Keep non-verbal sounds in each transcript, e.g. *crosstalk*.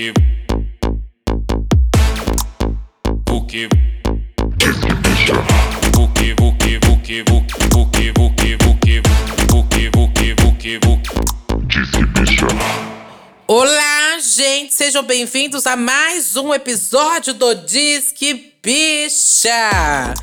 que o que o que o que o que o que o que o que o que o que o que o que Olá, gente, sejam bem-vindos a mais um episódio do Disque Bicha.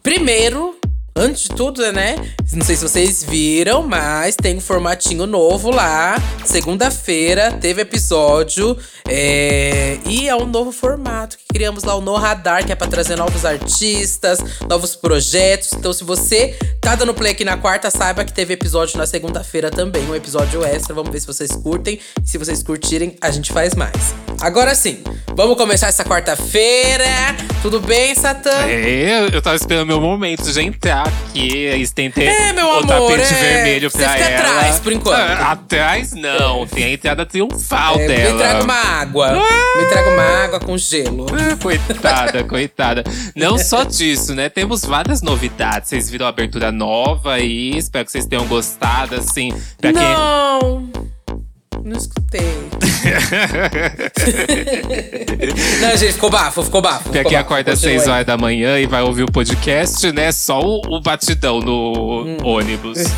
Primeiro, Antes de tudo, né? Não sei se vocês viram, mas tem um formatinho novo lá. Segunda-feira teve episódio. É... E é um novo formato que criamos lá o No Radar, que é pra trazer novos artistas, novos projetos. Então, se você tá dando play aqui na quarta, saiba que teve episódio na segunda-feira também, um episódio extra. Vamos ver se vocês curtem. Se vocês curtirem, a gente faz mais. Agora sim, vamos começar essa quarta-feira. Tudo bem, Satã? É, eu tava esperando meu momento de entrar aqui, estender É, meu o amor, tapete é. vermelho Você pra fica ela. atrás, por enquanto. Ah, atrás não, tem a entrada triunfal É, dela. me traga uma água. Me traga uma água com gelo. Ah, Coitada, *laughs* coitada. Não só disso, né? Temos várias novidades. Vocês viram a abertura nova aí. Espero que vocês tenham gostado, assim. Pra quem. Não. Escutei. *laughs* Não, gente, ficou bafo, ficou bafo. Quem bafo. acorda às Continua 6 aí. horas da manhã e vai ouvir o podcast, né? Só o, o batidão no Hum. ônibus. *laughs*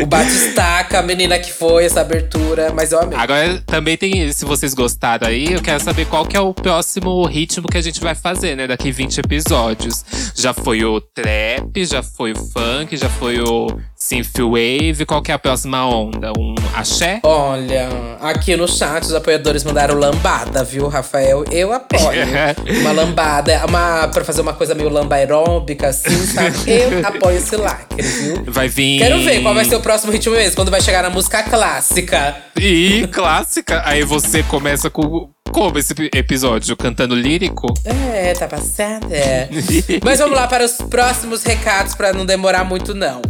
O Batistaca, *laughs* a menina que foi essa abertura, mas eu amei. Agora também tem, se vocês gostaram aí, eu quero saber qual que é o próximo ritmo que a gente vai fazer, né? Daqui 20 episódios. Já foi o trap, já foi o funk, já foi o synthwave. Qual que é a próxima onda? Um axé? Olha, aqui no chat os apoiadores mandaram lambada, viu, Rafael? Eu apoio. *laughs* uma lambada, uma, pra fazer uma coisa meio lamba aeróbica, assim, sabe? Eu apoio esse lacre, viu? Vai vir. Quero ver qual vai ser o próximo ritmo mesmo, quando vai chegar na música clássica. E clássica. Aí você começa com. Como esse episódio? Cantando lírico? É, tá passada. *laughs* Mas vamos lá para os próximos recados pra não demorar muito, não.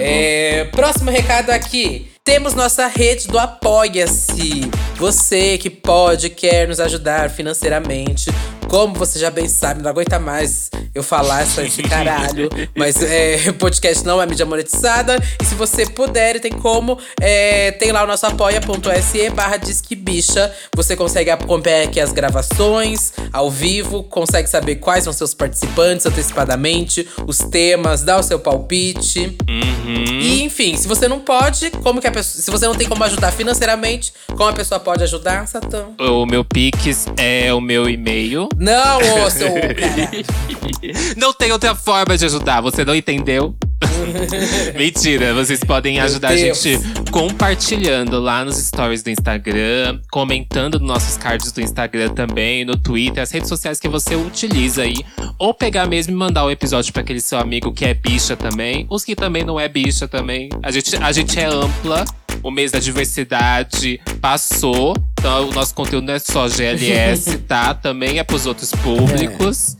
É, próximo recado aqui. Temos nossa rede do Apoia-se. Você que pode, quer nos ajudar financeiramente. Como você já bem sabe, não aguenta mais eu falar essa de *laughs* caralho. Mas é, podcast não é mídia monetizada. E se você puder, tem como. é, tem lá o nosso apoia.se barra Disque Bicha. Você consegue acompanhar aqui as gravações ao vivo, consegue saber quais vão ser os participantes antecipadamente, os temas, dá o seu palpite. Uhum. E enfim, se você não pode, como que a pessoa. Se você não tem como ajudar financeiramente, como a pessoa pode ajudar, Satã? O meu Pix é o meu e-mail. Não, *laughs* ô seu. Não tem outra forma de ajudar, você não entendeu? *laughs* Mentira, vocês podem ajudar a gente compartilhando lá nos stories do Instagram, comentando nos nossos cards do Instagram também, no Twitter, as redes sociais que você utiliza aí. Ou pegar mesmo e mandar o episódio para aquele seu amigo que é bicha também, os que também não é bicha também. A gente, a gente é ampla. O mês da diversidade passou. Então, o nosso conteúdo não é só GLS, *laughs* tá? Também é pros outros públicos.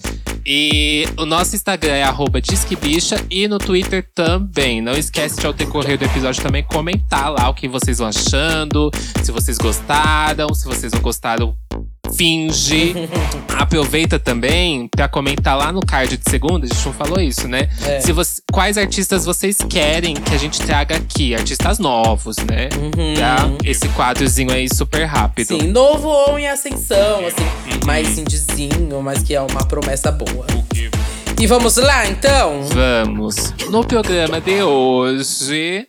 E o nosso Instagram é arroba disquebicha e no Twitter também. Não esquece de ao decorrer do episódio também comentar lá o que vocês vão achando, se vocês gostaram, se vocês não gostaram, finge. *laughs* Aproveita também pra comentar lá no card de segunda, a gente não falou isso, né? É. Se você, quais artistas vocês querem que a gente traga aqui? Artistas novos, né? Tá? Esse quadrozinho aí super rápido. Sim, novo ou em ascensão, assim, mais indizinho, mas que é uma promessa boa. E vamos lá, então? Vamos. No programa de hoje,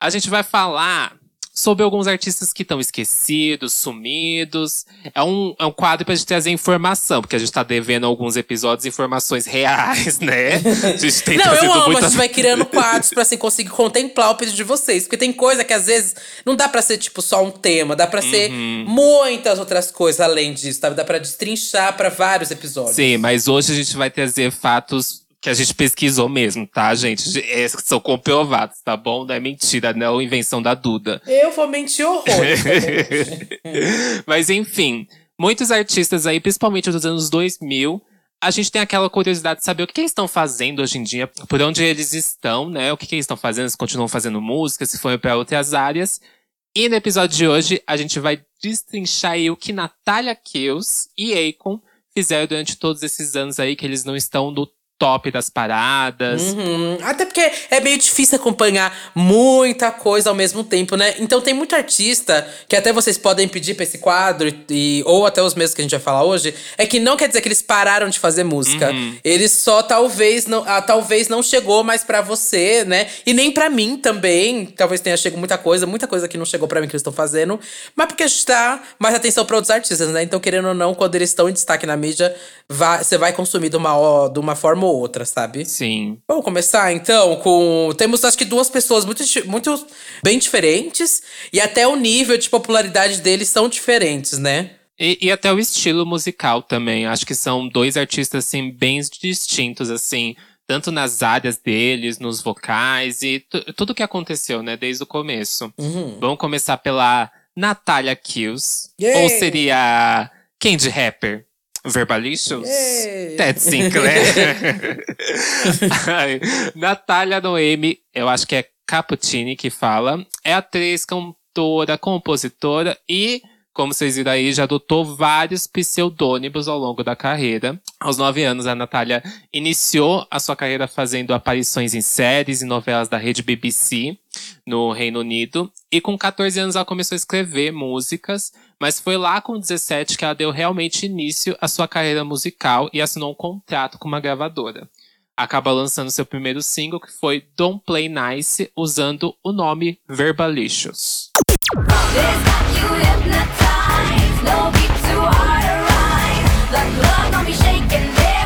a gente vai falar sobre alguns artistas que estão esquecidos, sumidos. É um, é um quadro pra gente trazer informação, porque a gente tá devendo alguns episódios informações reais, né? A gente tem *laughs* Não, eu amo, a muita- gente vai criando *laughs* quadros pra assim, conseguir contemplar o pedido de vocês. Porque tem coisa que às vezes não dá pra ser, tipo, só um tema, dá pra ser Uhum. muitas outras coisas além disso, sabe? Dá pra destrinchar pra vários episódios. Sim, mas hoje a gente vai trazer fatos que a gente pesquisou mesmo, tá, gente? É, são comprovados, tá bom? Não é mentira, não é invenção da Duda. Eu vou mentir horrores. *laughs* gente. Mas enfim, muitos artistas aí, principalmente dos anos 2000, a gente tem aquela curiosidade de saber o que, que eles estão fazendo hoje em dia, por onde eles estão, né? O que, que eles estão fazendo, se continuam fazendo música, se foram para outras áreas. E no episódio de hoje, a gente vai destrinchar aí o que Natália Kills e Akon fizeram durante todos esses anos aí que eles não estão no top das paradas. Uhum. Até porque é meio difícil acompanhar muita coisa ao mesmo tempo, né? Então tem muito artista que até vocês podem pedir pra esse quadro, e, ou até os mesmos que a gente vai falar hoje, é que não quer dizer que eles pararam de fazer música. Uhum. Eles só talvez não, ah, talvez não chegou mais pra você, né? E nem pra mim também. Talvez tenha chegado muita coisa, muita coisa que não chegou pra mim que eles estão fazendo. Mas porque a gente dá mais atenção pra outros artistas, né? Então, querendo ou não, quando eles estão em destaque na mídia, vai, você vai consumir de uma, de uma forma ou outra, sabe? Sim. Vamos começar então com. Temos acho que duas pessoas muito, muito bem diferentes e até o nível de popularidade deles são diferentes, né? E, e até o estilo musical também. Acho que são dois artistas, assim, bem distintos, assim. Tanto nas áreas deles, nos vocais e tu- tudo que aconteceu, né? Desde o começo. Uhum. Vamos começar pela Natalia Kills. Ou seria Candy Rapper? Verbalicious? Yay! Ted Sinclair. *laughs* Ai, Natália Noemi, eu acho que é Cappuccini que fala. É atriz, cantora, compositora e, como vocês viram aí, já adotou vários pseudônimos ao longo da carreira. Aos nove anos, a Natália iniciou a sua carreira fazendo aparições em séries e novelas da rede BBC no Reino Unido. E com 14 anos ela começou a escrever músicas, mas foi lá com 17 que ela deu realmente início à sua carreira musical e assinou um contrato com uma gravadora. Acaba lançando seu primeiro single, que foi Don't Play Nice, usando o nome Verbalicious. Be shaking, they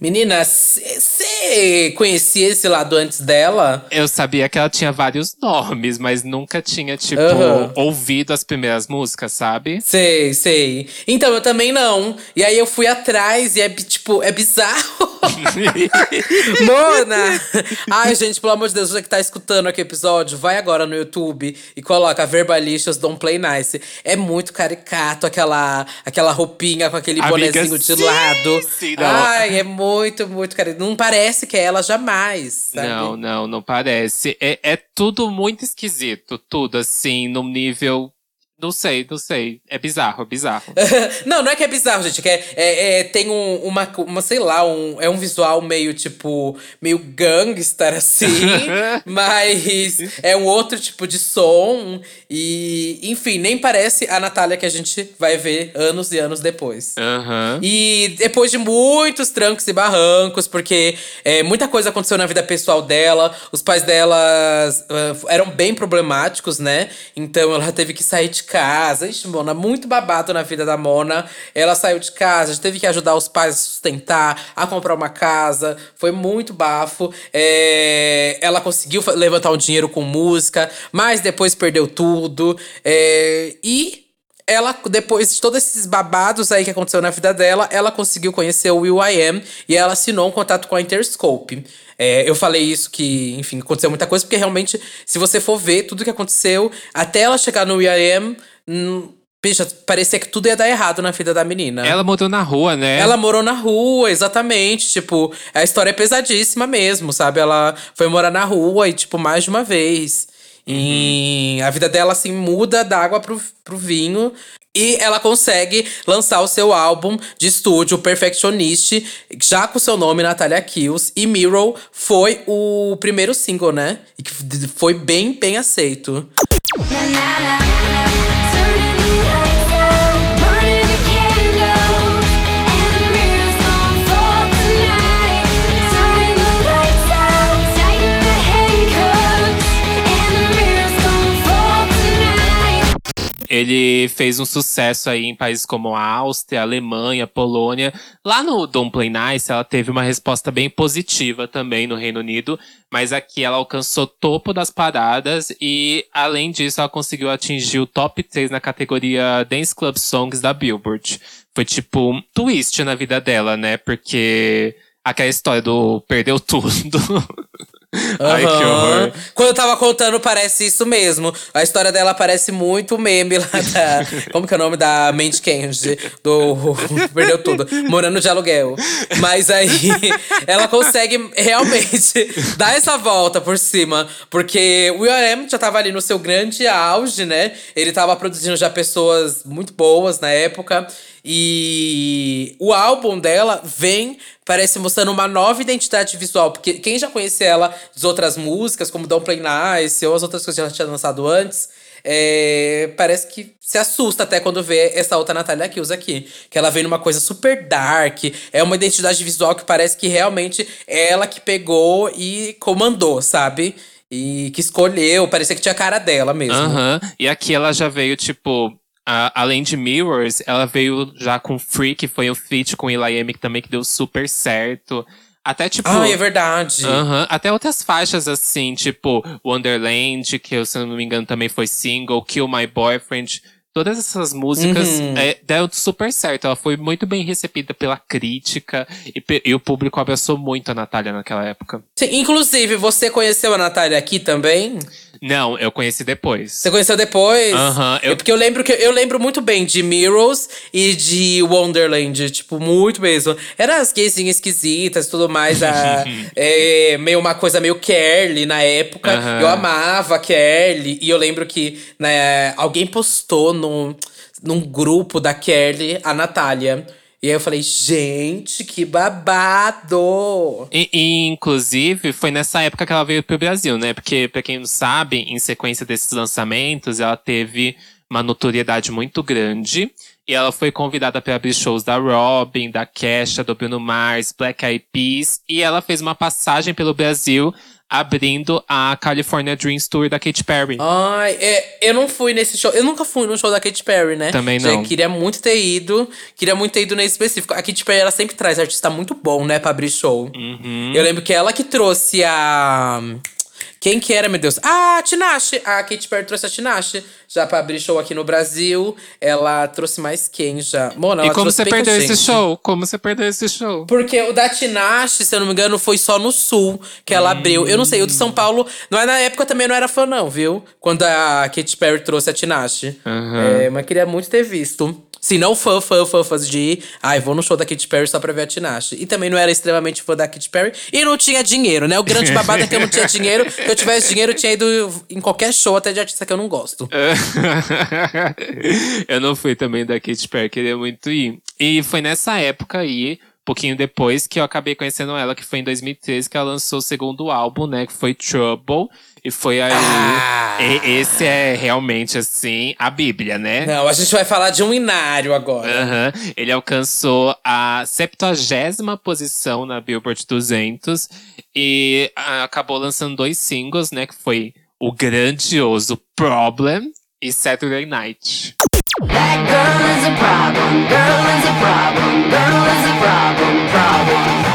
Menina, você conhecia esse lado antes dela? Eu sabia que ela tinha vários nomes, mas nunca tinha, tipo, Aham. ouvido as primeiras músicas, sabe? Sei, sei. Então, eu também não. E aí eu fui atrás e é, tipo, é bizarro. *laughs* Mona! Ai, gente, pelo amor de Deus, você que tá escutando aqui o episódio, vai agora no YouTube e coloca Verbalicious Don't Play Nice. É muito caricato aquela, aquela roupinha com aquele Amiga, bonezinho de sim, lado. sim. Ai, é muito, muito caricato. Não parece que é ela jamais, sabe? Não, não, não parece. É, é tudo muito esquisito. Tudo, assim, num nível. Não sei, não sei. É bizarro, é bizarro. *laughs* não, não é que é bizarro, gente. Que é, é- é- tem um, uma, uma, sei lá, um, é um visual meio, tipo, meio gangster, assim. *laughs* mas é um outro tipo de som. E, enfim, nem parece a Natália que a gente vai ver anos e anos depois. Aham. E depois de muitos trancos e barrancos, porque é, muita coisa aconteceu na vida pessoal dela, os pais dela ah, eram bem problemáticos, né? Então ela teve que sair de casa. Ixi, Mona, muito babado na vida da Mona. Ela saiu de casa, teve que ajudar os pais a sustentar, a comprar uma casa. Foi muito bafo. É, ela conseguiu levantar um dinheiro com música, mas depois perdeu tudo. É, e ela, depois de todos esses babados aí que aconteceu na vida dela, ela conseguiu conhecer o Will I Am e ela assinou um contato com a Interscope. É, eu falei isso que, enfim, aconteceu muita coisa, porque realmente, se você for ver tudo que aconteceu, até ela chegar no Will I Am, hum, bicha, parecia que tudo ia dar errado na vida da menina. Ela morou na rua, né? Ela morou na rua, exatamente. Tipo, a história é pesadíssima mesmo, sabe? Ela foi morar na rua e, tipo, mais de uma vez. E a vida dela, assim, muda da água pro, pro vinho. E ela consegue lançar o seu álbum de estúdio, Perfectionist, já com o seu nome, Natalia Kills. E Mirror foi o primeiro single, né? E que foi bem, bem aceito. Ele fez um sucesso aí em países como a Áustria, Alemanha, Polônia. Lá no Don't Play Nice, ela teve uma resposta bem positiva também no Reino Unido. Mas aqui ela alcançou topo das paradas e, além disso, ela conseguiu atingir o top 3 na categoria Dance Club Songs da Billboard. Foi tipo um twist na vida dela, né? Porque aquela história do perdeu tudo. *laughs* Ai, que horror. Quando eu tava contando, parece isso mesmo. A história dela parece muito meme lá da. *laughs* Como que é o nome da Mandy Candy? Do. *laughs* Perdeu tudo. Morando de aluguel. Mas aí *laughs* ela consegue realmente dar essa volta por cima. Porque o Will.i.am já tava ali no seu grande auge, né? Ele tava produzindo já pessoas muito boas na época. E o álbum dela vem, parece, mostrando uma nova identidade visual. Porque quem já conhece ela de outras músicas, como Don't Play Nice ou as outras coisas que ela tinha lançado antes, é, parece que se assusta até quando vê essa outra Natália Kills aqui. Que ela vem numa coisa super dark. É uma identidade visual que parece que realmente é ela que pegou e comandou, sabe? E que escolheu, parecia que tinha a cara dela mesmo. Aham. E aqui ela já veio, tipo. A- além de Mirrors, ela veio já com Free, que foi o feat com Will.i.am, também que deu super certo. Até, tipo… Ah, é verdade. Aham, Até outras faixas, assim, tipo Wonderland, que se eu não me engano, também foi single, Kill My Boyfriend. Todas essas músicas Uhum. é, deram super certo. Ela foi muito bem recebida pela crítica e, e o público abraçou muito a Natália naquela época. Sim, inclusive, você conheceu a Natália aqui também? Não, eu conheci depois. Você conheceu depois? Aham, eu- É porque eu lembro que eu lembro muito bem de Mirrors e de Wonderland, tipo, muito mesmo. Eram as gaysinhas esquisitas e tudo mais. A, *laughs* é, meio uma coisa meio Kerly na época. Aham. Eu amava Kerly. E eu lembro que né, alguém postou num, num grupo da Kerly a Natália. E aí eu falei, gente, que babado! E, e, inclusive, foi nessa época que ela veio pro Brasil, né? Porque, pra quem não sabe, em sequência desses lançamentos, ela teve uma notoriedade muito grande. E ela foi convidada para abrir shows da Robin, da Kesha, do Bruno Mars, Black Eyed Peas. E ela fez uma passagem pelo Brasil, abrindo a California Dreams Tour da Katy Perry. Ai, é, eu não fui nesse show. Eu nunca fui no show da Katy Perry, né? Também não. queria muito ter ido. Queria muito ter ido nesse específico. A Katy Perry, ela sempre traz artista muito bom, né? Pra abrir show. Uhum. Eu lembro que ela que trouxe a. Quem que era, meu Deus? Ah, a Tinashe. A Katy Perry trouxe a Tinashe. Já pra abrir show aqui no Brasil. Ela trouxe mais quem já? Mona, E como você perdeu gente. esse show? Como você perdeu esse show? Porque o da Tinashe, se eu não me engano, foi só no sul que ela abriu. Eu não sei, o de São Paulo, não é na época também não era fã, não, viu? Quando a Katy Perry trouxe a Tinashe. Aham. É, mas queria muito ter visto. Se não fã, fã, fã, fãs de ir, ai, vou no show da Katy Perry só pra ver a Tinashe. E também não era extremamente fã da Katy Perry e não tinha dinheiro, né? O grande *laughs* babado é que eu não tinha dinheiro. Se eu tivesse dinheiro, eu tinha ido em qualquer show, até de artista que eu não gosto. *laughs* eu não fui também da Katy Perry, queria muito ir. E foi nessa época aí, pouquinho depois, que eu acabei conhecendo ela, que foi em 2013, que ela lançou o segundo álbum, né? Que foi Trouble. E foi aí. Ah. e- esse é realmente, assim, a Bíblia, né? Não, a gente vai falar de um inário agora. Aham. Ele alcançou a 70 posição na Billboard 200 e ah, acabou lançando dois singles, né? Que foi o grandioso Problem e Saturday Night. That girl is a problem, girl is a problem, girl is a problem, problem.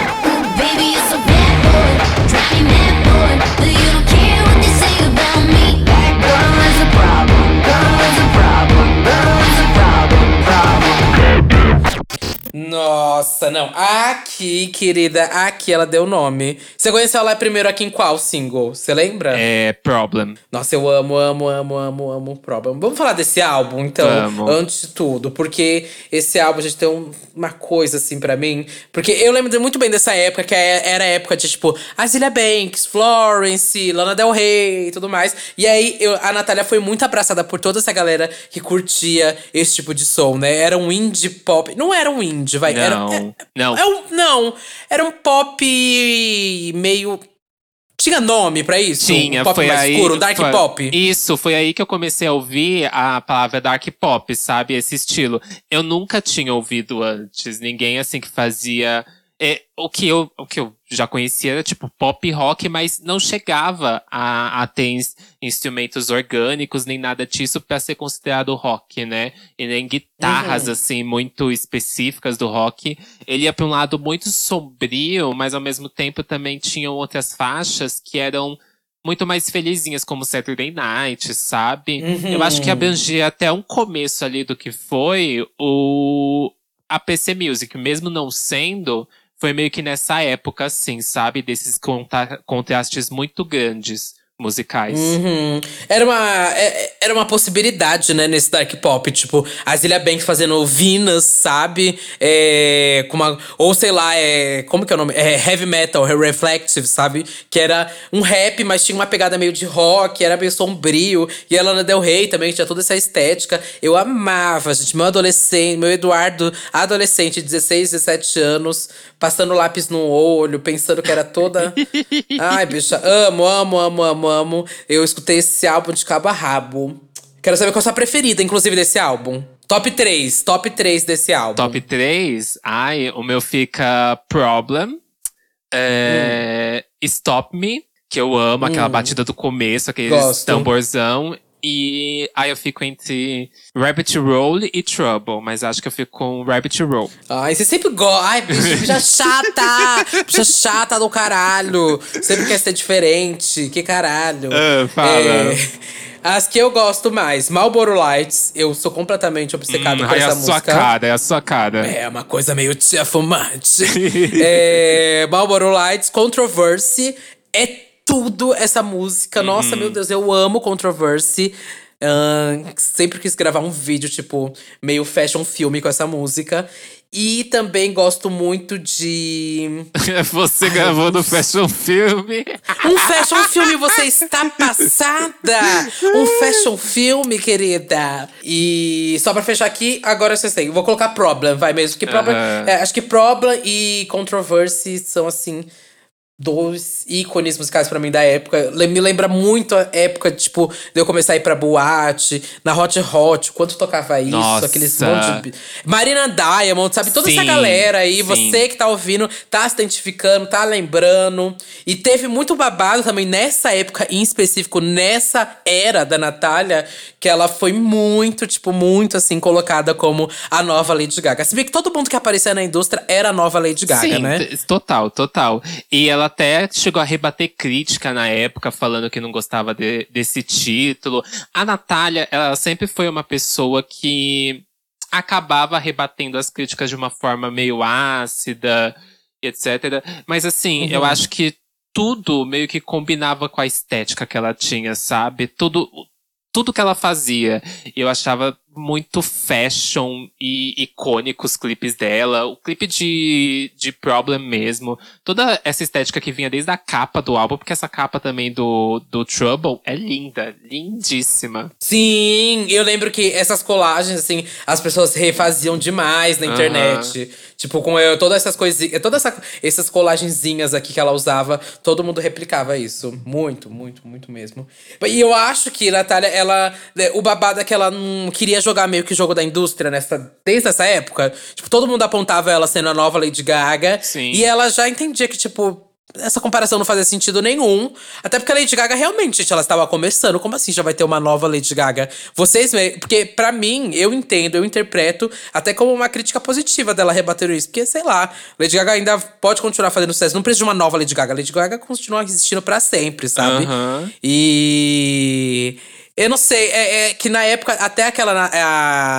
Nossa, não. Aqui, querida, aqui ela deu nome. Você conheceu ela primeiro aqui em qual single? Você lembra? É Problem. Nossa, eu amo, amo, amo, amo, amo Problem. Vamos falar desse álbum, então, Vamos. antes de tudo. Porque esse álbum, a gente tem um- uma coisa, assim, pra mim. Porque eu lembro muito bem dessa época, que é- era a época de, tipo, Azilia Banks, Florence, Lana Del Rey e tudo mais. E aí, eu- a Natália foi muito abraçada por toda essa galera que curtia esse tipo de som, né? Era um indie pop. Não era um indie, vai. Era, Não, é- não. é um, não, era um pop meio. Tinha nome pra isso? Tinha, um pop foi mais aí. escuro, um dark foi- pop. Isso, foi aí que eu comecei a ouvir a palavra dark pop, sabe? Esse estilo. Eu nunca tinha ouvido antes. Ninguém assim que fazia. É, o, que eu, o que eu já conhecia era tipo pop rock, mas não chegava a, a ter ins- instrumentos orgânicos nem nada disso pra ser considerado rock, né? E nem guitarras Uhum. assim muito específicas do rock. Ele ia pra um lado muito sombrio, mas ao mesmo tempo também tinham outras faixas que eram muito mais felizinhas, como Saturday Night, sabe? Uhum. Eu acho que abrangia até um começo ali do que foi o a PC Music, mesmo não sendo, foi meio que nessa época, assim, sabe? Desses contrastes muito grandes musicais. Uhum. Era uma, é- era uma possibilidade, né, nesse dark pop. Tipo, a Zilia Banks fazendo Vinas, sabe? É, com uma, ou sei lá, é, como que é o nome? É heavy metal, é reflective, sabe? Que era um rap, mas tinha uma pegada meio de rock, era meio sombrio. E a Lana Del Rey também tinha toda essa estética. Eu amava, gente. Meu adolescente, meu Eduardo, adolescente, 16, 17 anos, passando lápis no olho, pensando que era toda. *laughs* Ai, bicha, amo, amo, amo, amo, amo. Eu escutei esse álbum de cabo a rabo. Quero saber qual é a sua preferida, inclusive, desse álbum. Top 3, top 3 desse álbum. Top 3, ai, o meu fica Problem. é, Stop Me, que eu amo, aquela batida do começo, aquele Gosto. tamborzão. E aí eu fico entre Rabbit Roll e Trouble, mas acho que eu fico com Rabbit Roll. Ai, você sempre gosta. Ai, bicha, bicha chata! bicha chata do caralho! Sempre quer ser diferente. Que caralho. Ah, fala. É, as que eu gosto mais. Marlboro Lights. Eu sou completamente obcecado Hum, ai, é essa a sua música. cara, é a sua cara. É uma coisa meio tia fumante. *laughs* é, Marlboro Lights, Controversy. É tudo essa música. Nossa, Uhum. meu Deus, eu amo Controversy. Ahn, sempre quis gravar um vídeo, tipo, meio fashion filme com essa música. E também gosto muito de. *laughs* Você gravou no Fashion Filme. Um fashion filme, você está passada! Um fashion filme, querida! E só pra fechar aqui, agora vocês têm. Vou colocar Problem, vai mesmo. Que problem, Aham. é, acho que Problem e Controversy são, assim, dois ícones musicais pra mim da época. Me lembra muito a época, tipo, de eu começar a ir pra boate, na Hot Hot, quanto tocava isso, Nossa. aqueles monte de. Marina Diamond, sabe? Toda essa Sim, galera aí, sim. você que tá ouvindo, tá se identificando, tá lembrando. E teve muito babado também nessa época, em específico, nessa era da Natália, que ela foi muito, tipo, muito assim, colocada como a nova Lady Gaga. Se bem que todo mundo que aparecia na indústria era a nova Lady Gaga, Sim, né? total, total. E ela até chegou a rebater crítica na época, falando que não gostava de- desse título. A Natália, ela sempre foi uma pessoa que acabava rebatendo as críticas de uma forma meio ácida, etc. Mas assim, eu acho que tudo meio que combinava com a estética que ela tinha, sabe? Tudo, tudo que ela fazia. Eu achava muito fashion e icônico os clipes dela. O clipe de, de Problem mesmo. Toda essa estética que vinha desde a capa do álbum, porque essa capa também do, do Trouble é linda, lindíssima. Sim, eu lembro que essas colagens, assim, as pessoas refaziam demais na internet. Tipo, com eu, todas essas coisinhas, todas essa, essas colagenzinhas aqui que ela usava, todo mundo replicava isso. Muito, muito, muito mesmo. E eu acho que Natália, ela. né, O babado é que ela não queria jogar meio que jogo da indústria nessa, desde essa época. Tipo, todo mundo apontava ela sendo a nova Lady Gaga. Sim. E ela já entendia que, tipo. Essa comparação não fazia sentido nenhum. Até porque a Lady Gaga realmente, gente, ela estava começando. Como assim já vai ter uma nova Lady Gaga? Vocês. Porque, pra mim, eu entendo, eu interpreto até como uma crítica positiva dela rebater isso. Porque, sei lá, Lady Gaga ainda pode continuar fazendo sucesso. Não precisa de uma nova Lady Gaga. Lady Gaga continua existindo pra sempre, sabe? Aham. E. Eu não sei, é, é que na época, até aquela. na-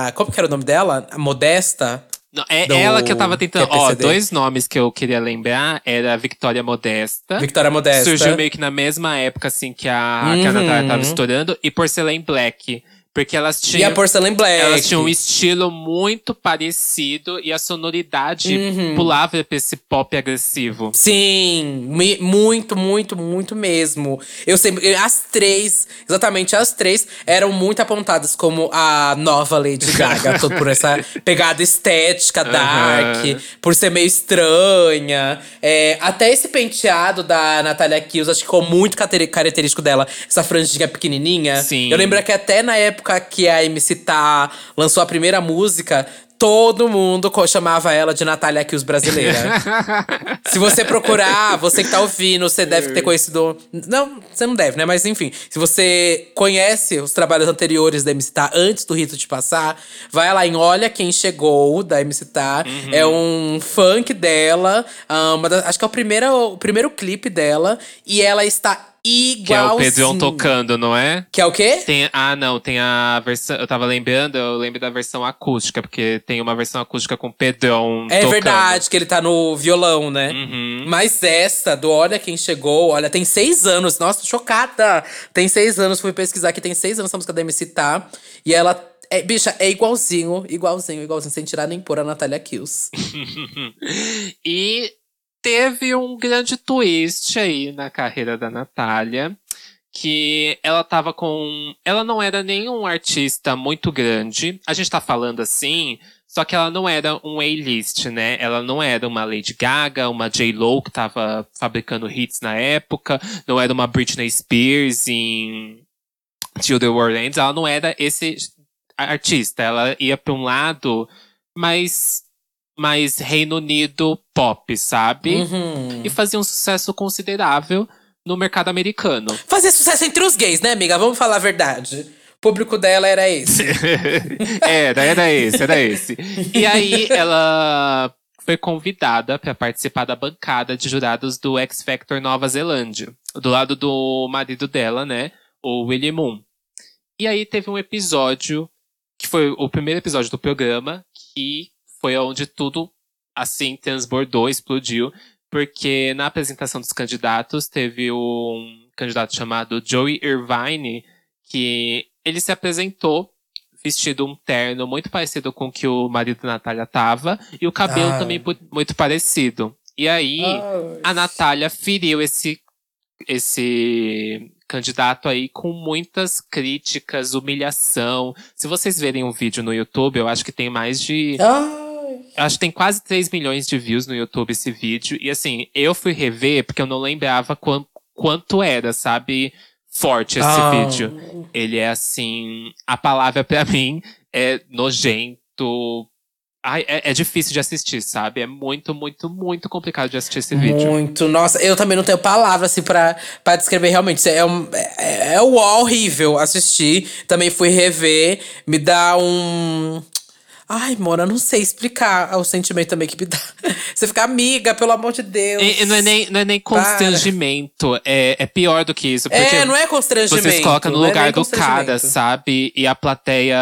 A, como que era o nome dela? A Modesta. Não, é Do- ela que eu tava tentando. é Ó, PCD. dois nomes que eu queria lembrar era Victoria Modesta. Victoria Modesta. Surgiu meio que na mesma época, assim, que a, que a Natália tava estourando. E Porcelain Black. Porque elas E tinham. a Porcelain Black. Elas tinham um estilo muito parecido e a sonoridade Uhum. pulava pra esse pop agressivo. Sim, mi- muito, muito, muito mesmo. Eu sempre. As três, exatamente as três, eram muito apontadas como a nova Lady *laughs* Gaga. por essa pegada estética, dark, Aham. por ser meio estranha. É, até esse penteado da Natalia Kills, acho que ficou muito característico dela, essa franjinha pequenininha. Sim. Eu lembro que até na época que a MC Tá lançou a primeira música. Todo mundo chamava ela de Natália Kills brasileira. *laughs* Se você procurar, você que tá ouvindo, você deve ter conhecido. Não, você não deve, né? Mas enfim, se você conhece os trabalhos anteriores da MC Tá antes do rito de passar, vai lá em Olha Quem Chegou, da MC Tá. É um funk dela. ah, uma das- acho que é o primeiro, o primeiro clipe dela. E ela está igualzinho. Que é o Pedrão tocando, não é? Que é o quê? Tem, ah, não, tem a versão. Eu tava lembrando, eu lembro da versão acústica, porque tem uma versão acústica com o Pedrão. É tocando. verdade que ele tá no violão, né? Uhum. Mas essa, do Olha Quem Chegou, olha, tem seis anos. Nossa, tô chocada. Tem seis anos, fui pesquisar que tem seis anos essa música da MC Tá. E ela, é, bicha, é igualzinho, igualzinho, igualzinho, sem tirar nem pôr a Natália Kills. *laughs* e teve um grande twist aí na carreira da Natália. Que ela tava com. Ela não era nenhum artista muito grande. A gente tá falando assim, só que ela não era um A-list, né? Ela não era uma Lady Gaga, uma J-Lo que tava fabricando hits na época. Não era uma Britney Spears em Till the World Ends. Ela não era esse artista. Ela ia pra um lado mais, mais Reino Unido pop, sabe? Uhum. E fazia um sucesso considerável no mercado americano. Fazer sucesso entre os gays, né, amiga? Vamos falar a verdade. O público dela era esse. *laughs* era, era esse, era esse. E aí ela foi convidada para participar da bancada de jurados do X Factor Nova Zelândia, do lado do marido dela, né, o William Moon. E aí teve um episódio que foi o primeiro episódio do programa que foi onde tudo assim transbordou, explodiu, porque na apresentação dos candidatos teve um candidato chamado Joey Irvine que ele se apresentou vestido um terno muito parecido com o que o marido da Natália tava e o cabelo Ah. também muito parecido. E aí a Natália feriu esse esse candidato aí com muitas críticas, humilhação. Se vocês verem um vídeo no YouTube, eu acho que tem mais de Ai. Eu acho que tem quase 3 milhões de views no YouTube esse vídeo. E assim, eu fui rever porque eu não lembrava quan- quanto era, sabe? Forte esse Ah. vídeo. Ele é assim. A palavra pra mim é nojento. Ai, é, é difícil de assistir, sabe? É muito, muito, muito complicado de assistir esse vídeo. Muito. Nossa, eu também não tenho palavra assim pra, pra descrever realmente. É, um, é, é uó, horrível assistir. Também fui rever. Me dá um. Ai, Mona, não sei explicar o sentimento também que me dá. *laughs* Você fica amiga, pelo amor de Deus. E, não, é nem, não é nem constrangimento, é, é pior do que isso. Porque É, não é constrangimento. Vocês colocam no é lugar nem do cara, sabe? E a plateia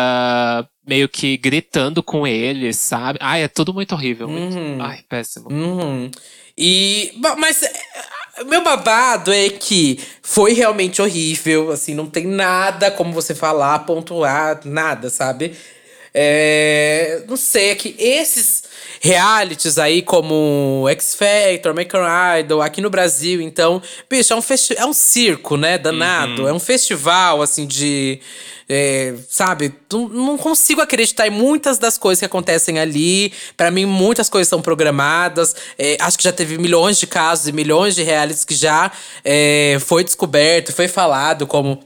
meio que gritando com ele, sabe? Ai, é tudo muito horrível. muito- Ai, péssimo. Uhum. E. Mas. é, Meu babado é que foi realmente horrível, assim, não tem nada como você falar, pontuar, nada, sabe? É, não sei, é que esses realities aí, como X Factor, American Idol, aqui no Brasil, então, bicho, é um, festi é um circo, né, danado. É um festival, assim, de. é, sabe? Não, não consigo acreditar em muitas das coisas que acontecem ali. Pra mim, muitas coisas são programadas. É, acho que já teve milhões de casos e milhões de realities que já é, foi descoberto, foi falado como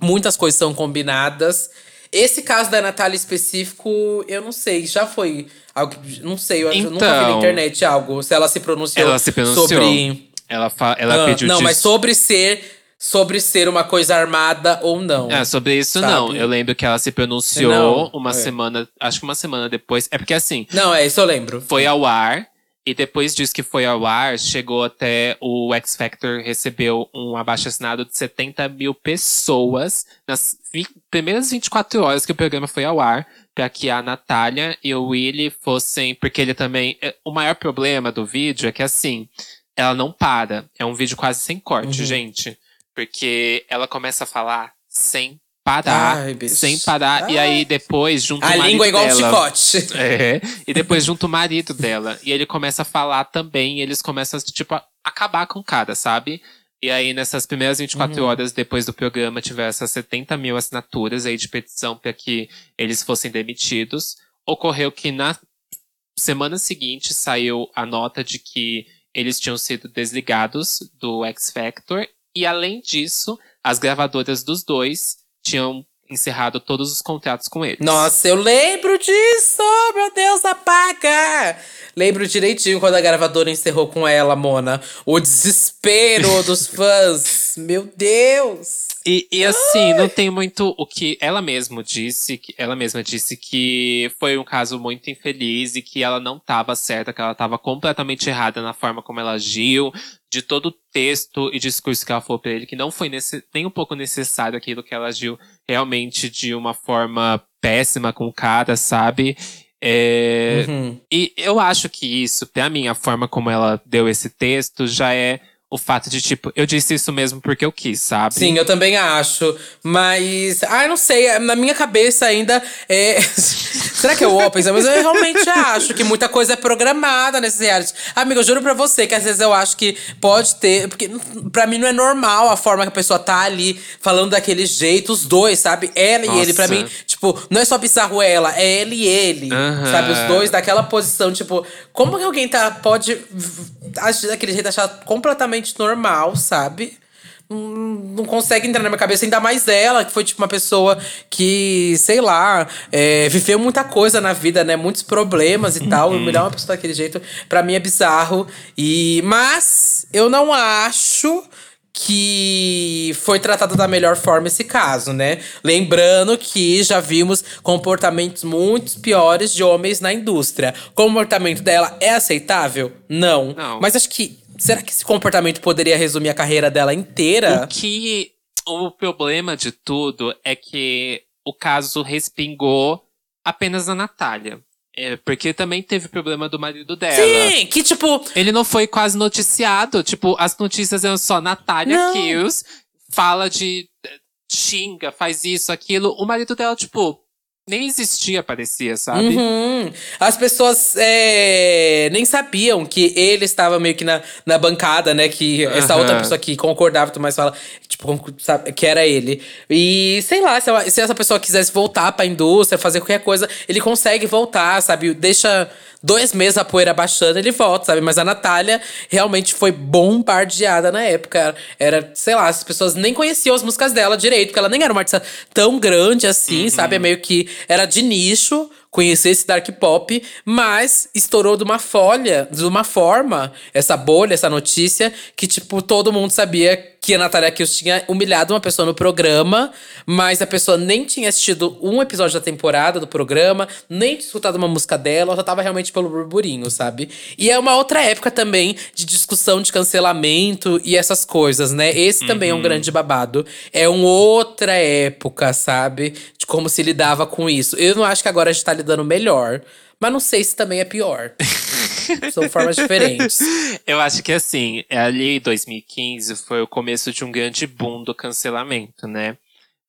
muitas coisas são combinadas. Esse caso da Natália específico, eu não sei, já foi algo. Não sei, eu, eu nunca vi na Então- internet algo. Se ela se pronunciou, Ela se pronunciou. sobre. Ela, fa- ela Ah, pediu não, mas sobre ser. Sobre ser uma coisa armada ou não. É, sobre isso sabe? não. Eu lembro que ela se pronunciou Não, uma é. semana, acho que uma semana depois. É porque assim, Não, é isso eu lembro. foi ao ar. E depois disso que foi ao ar, chegou até o X Factor recebeu um abaixo assinado de 70 mil pessoas nas vi- primeiras 24 horas que o programa foi ao ar, para que a Natália e o Willy fossem. Porque ele também. é, O maior problema do vídeo é que assim, ela não para. É um vídeo quase sem corte, Uhum. gente. Porque ela começa a falar sem parar. Ai, sem parar. E aí depois, junto A o marido língua é igual um dela, chicote. é, e depois junto o marido dela. E ele começa a falar também, e eles começam a, tipo, a acabar com o cara, sabe? E aí, nessas primeiras 24 Uhum. horas depois do programa, tiveram essas 70 mil assinaturas aí de petição para que eles fossem demitidos. Ocorreu que na semana seguinte saiu a nota de que eles tinham sido desligados do X Factor. E além disso, as gravadoras dos dois tinham encerrado todos os contratos com eles. Nossa, eu lembro disso! Meu Deus, apaga! Lembro direitinho quando a gravadora encerrou com ela, Mona. O desespero *laughs* dos fãs. Meu Deus! E, e assim, não tem muito o que ela mesma disse, que ela mesma disse que foi um caso muito infeliz e que ela não estava certa, que ela estava completamente errada na forma como ela agiu, de todo o texto e discurso que ela falou pra ele, que não foi nesse, nem um pouco necessário aquilo que ela agiu realmente de uma forma péssima com o cara, sabe? É, Uhum. E eu acho que isso, pra mim, a forma como ela deu esse texto já é o fato de, tipo, eu disse isso mesmo porque eu quis, sabe? Sim, eu também acho. Mas. Ah, eu não sei. Na minha cabeça ainda é. *laughs* Será que é o Open? Mas eu realmente acho que muita coisa é programada nesses realities. Amigo, eu juro pra você que às vezes eu acho que pode ter. Porque pra mim não é normal a forma que a pessoa tá ali falando daquele jeito, os dois, sabe? Ela e ele. Pra Nossa. mim, tipo, não é só bizarro ela, é ele e ele. Aham. Sabe? Os dois daquela posição, tipo, como que alguém tá, pode agir daquele jeito, achar completamente normal, sabe? Não, consegue entrar na minha cabeça, ainda mais ela, que foi tipo uma pessoa que, sei lá, é, viveu muita coisa na vida, né? Muitos problemas e tal. E humilhar uma pessoa daquele jeito, pra mim é bizarro. E, mas eu não acho que foi tratado da melhor forma esse caso, né? Lembrando que já vimos comportamentos muito piores de homens na indústria. O comportamento dela é aceitável? Não. Não. Mas acho que. Será que esse comportamento poderia resumir a carreira dela inteira? O que. O problema de tudo é que o caso respingou apenas na Natália. É, porque também teve problema do marido dela. Sim, que tipo. Ele não foi quase noticiado. Tipo, as notícias eram só Natália Não. Kills, fala de. xinga, faz isso, aquilo. O marido dela, tipo, nem existia, parecia, sabe? Uhum. As pessoas é, nem sabiam que ele estava meio que na, na bancada, né? Que essa Aham. outra pessoa que concordava, tu mais fala, tipo, sabe, que era ele. E sei lá, se, ela- se essa pessoa quisesse voltar pra indústria, fazer qualquer coisa, ele consegue voltar, sabe? Deixa dois meses a poeira baixando, ele volta, sabe? Mas a Natália realmente foi bombardeada na época. Era, sei lá, as pessoas nem conheciam as músicas dela direito, porque ela nem era uma artista tão grande assim, sabe? É meio que era de nicho conhecer esse dark pop, mas estourou de uma folha, de uma forma, essa bolha, essa notícia, que, tipo, todo mundo sabia que a Natália Kills tinha humilhado uma pessoa no programa, mas a pessoa nem tinha assistido um episódio da temporada do programa, nem tinha escutado uma música dela, ela só tava realmente pelo burburinho, sabe? E é uma outra época também de discussão de cancelamento e essas coisas, né? Esse também é um grande babado. É uma outra época, sabe? Como se lidava com isso. Eu não acho que agora a gente tá lidando melhor, mas não sei se também é pior. *laughs* São formas diferentes. Eu acho que assim, ali em 2015 foi o começo de um grande boom do cancelamento, né?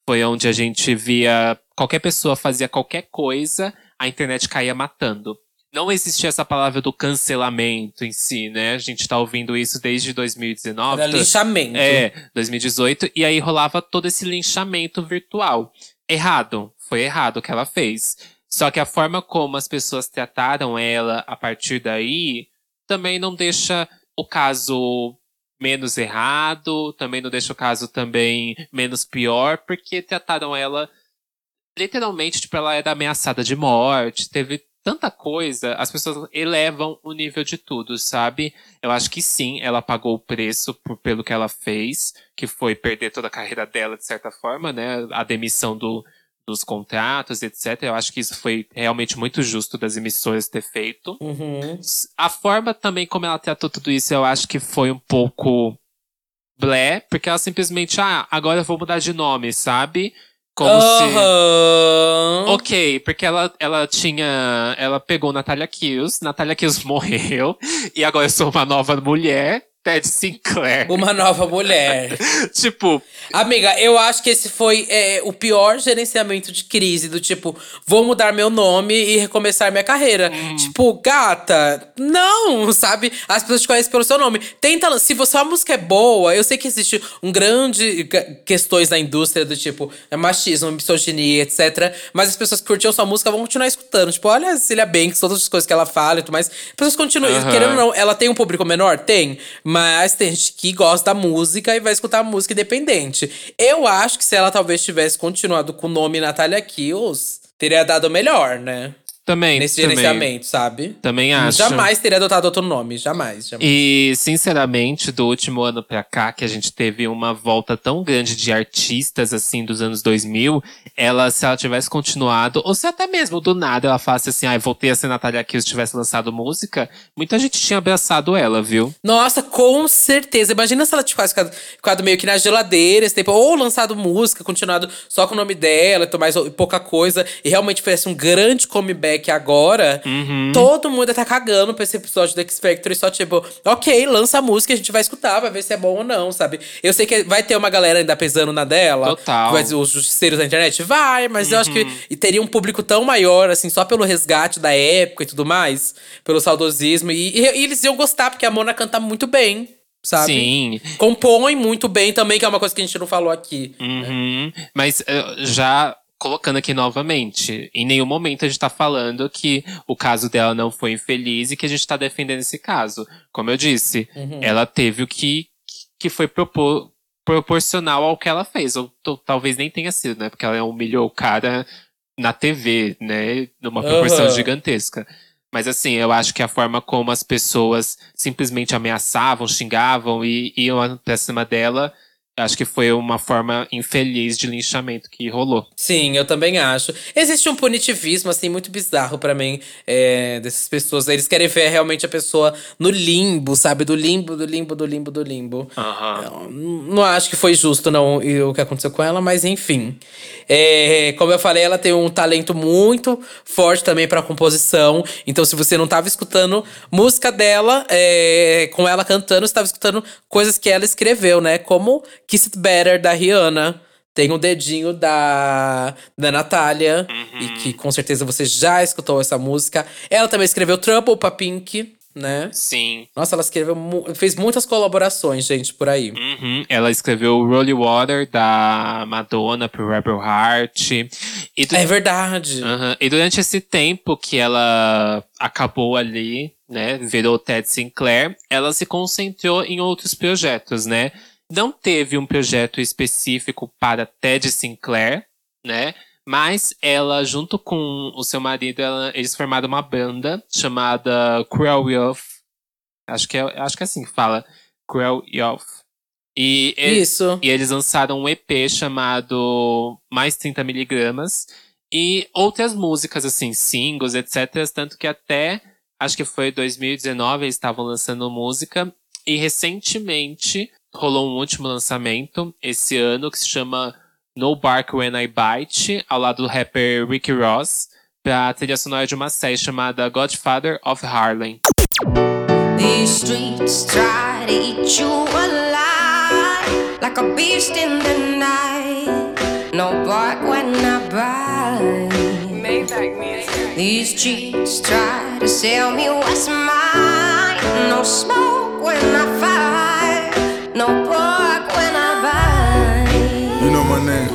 Foi onde a gente via qualquer pessoa fazia qualquer coisa, a internet caía matando. Não existia essa palavra do cancelamento em si, né? A gente tá ouvindo isso desde 2019. Era lixamento. É, 2018. E aí rolava todo esse linchamento virtual. Errado. Foi errado o que ela fez. Só que a forma como as pessoas trataram ela a partir daí também não deixa o caso menos errado, também não deixa o caso também menos pior, porque trataram ela literalmente, tipo, ela era ameaçada de morte, teve tanta coisa, as pessoas elevam o nível de tudo, sabe? Eu acho que sim, ela pagou o preço por, pelo que ela fez, que foi perder toda a carreira dela, de certa forma, né? A demissão do, dos contratos, etc. Eu acho que isso foi realmente muito justo das emissoras ter feito. Uhum. A forma também como ela tratou tudo isso, eu acho que foi um pouco blé, porque ela simplesmente, ah, agora eu vou mudar de nome, sabe? Como se. Aham. Ok, porque ela, ela tinha. Ela pegou Natália Kills, Natália Kills *laughs* morreu, e agora eu sou uma nova mulher, Ted Sinclair. Uma nova mulher. *laughs* tipo, Amiga, eu acho que esse foi é, o pior gerenciamento de crise, do tipo, vou mudar meu nome e recomeçar minha carreira. Tipo, gata, não, sabe? As pessoas te conhecem pelo seu nome. Tenta, se você a música é boa, eu sei que existe um grande que- questões na indústria do tipo, é machismo, misoginia, etc. Mas as pessoas que curtiam sua música vão continuar escutando. Tipo, olha a Cecilia Banks, todas as coisas que ela fala e tudo mais. As pessoas continuam, querendo ou não, ela tem um público menor? Tem. Mas tem gente que gosta da música e vai escutar a música independente. Eu acho que se ela talvez tivesse continuado com o nome Natália Kills, teria dado melhor, né? Também. nesse também, gerenciamento, sabe? Também acho. Jamais teria adotado outro nome. Jamais, jamais. E, sinceramente, do último ano pra cá, que a gente teve uma volta tão grande de artistas, assim, dos anos 2000, ela, se ela tivesse continuado, ou se até mesmo do nada ela falasse assim, ai, voltei a ser Natália Kills tivesse lançado música, muita gente tinha abraçado ela, viu? Nossa, com certeza. Imagina se ela tivesse ficado, ficado meio que na geladeira esse tempo, ou lançado música, continuado só com o nome dela, mais pouca coisa, e realmente fizesse um grande comeback agora. Uhum. Todo mundo tá cagando pra esse episódio do X Factor e só tipo, ok, lança a música, a gente vai escutar, vai ver se é bom ou não, sabe? Eu sei que vai ter uma galera ainda pesando na dela. Total. Vai, os justiceiros da internet? Vai, mas eu acho que Uhum. teria um público tão maior, assim, só pelo resgate da época e tudo mais, pelo saudosismo. E, e- e eles iam gostar, porque a Mona canta muito bem, sabe? Sim. Compõe muito bem também, que é uma coisa que a gente não falou aqui. Uhum. Mas eh, já colocando aqui novamente, em nenhum momento a gente tá falando que o caso dela não foi infeliz e que a gente tá defendendo esse caso. Como eu disse, Uhum. ela teve o que, que foi propor, proporcional ao que ela fez. Ou talvez nem tenha sido, né? Porque ela humilhou o cara na TV, né? Numa proporção Aham. gigantesca. Mas assim, eu acho que a forma como as pessoas simplesmente ameaçavam, xingavam e iam pra cima dela, acho que foi uma forma infeliz de linchamento que rolou. Sim, eu também acho. Existe um punitivismo, assim, muito bizarro pra mim, é, dessas pessoas. Eles querem ver realmente a pessoa no limbo, sabe? Do limbo, do limbo, do limbo, do limbo. Eu Não acho que foi justo, não, o que aconteceu com ela, mas enfim. É, como eu falei, ela tem um talento muito forte também pra composição. Então, se você não tava escutando música dela, é, com ela cantando, você tava escutando coisas que ela escreveu, né? Como Kiss It Better, da Rihanna. Tem um dedinho da, da Natália, e que com certeza você já escutou essa música. Ela também escreveu Trouble pra Pink, né? Sim. Nossa, ela escreveu, fez muitas colaborações, gente, por aí. Uhum. Ela escreveu Rolling Water da Madonna pro Rebel Heart. E, É verdade. Aham. e durante esse tempo que ela acabou ali, né, virou Ted Sinclair, ela se concentrou em outros projetos, né? Não teve um projeto específico para Ted Sinclair, né? Mas ela, junto com o seu marido, ela- eles formaram uma banda chamada Cruel Youth. Acho que é, acho que é assim que fala. Cruel Youth. E, e- Isso. e eles lançaram um EP chamado Mais 30 Miligramas. E outras músicas, assim, singles, etc. Tanto que até, acho que foi 2019, eles estavam lançando música. E recentemente rolou um último lançamento, esse ano, que se chama No Bark When I Bite, ao lado do rapper Ricky Ross, pra trilha sonora de uma série chamada Godfather of Harlem. These streets try to eat you alive like a beast in the night. No bark when I bite. These cheats try to sell me what's mine. No smoke when I fire. No bark when I bite. You know my name.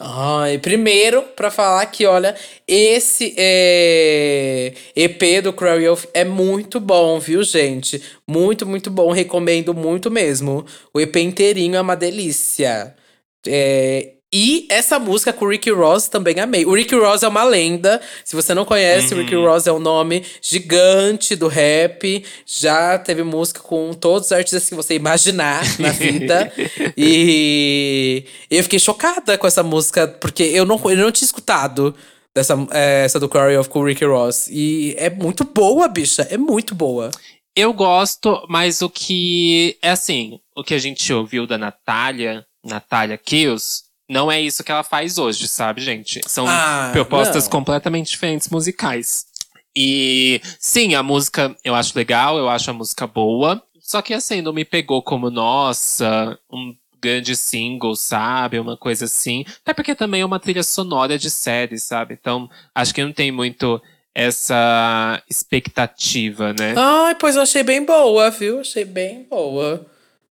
Ai, primeiro, pra falar que, olha, esse é, EP do Cruel Youth é muito bom, viu, gente? Muito, muito bom. Recomendo muito mesmo. O EP inteirinho é uma delícia. É, e essa música com o Ricky Ross também amei. O Ricky Ross é uma lenda. Se você não conhece, o Ricky Ross é um nome gigante do rap. Já teve música com todos os artistas que você imaginar na *laughs* vida. e eu fiquei chocada com essa música, porque eu não, eu não tinha escutado dessa, é, essa do Quarry of com o Ricky Ross. E é muito boa, bicha. É muito boa. Eu gosto, mas o que. É assim, o que a gente ouviu da Natália, Natália Kills, não é isso que ela faz hoje, sabe, gente? São Ah, propostas não. completamente diferentes musicais. E sim, a música eu acho legal, eu acho a música boa. Só que assim, não me pegou como, nossa, um grande single, sabe? Uma coisa assim. Até porque também é uma trilha sonora de série, sabe? Então, acho que não tem muito essa expectativa, né? Ai, pois eu achei bem boa, viu? Achei bem boa.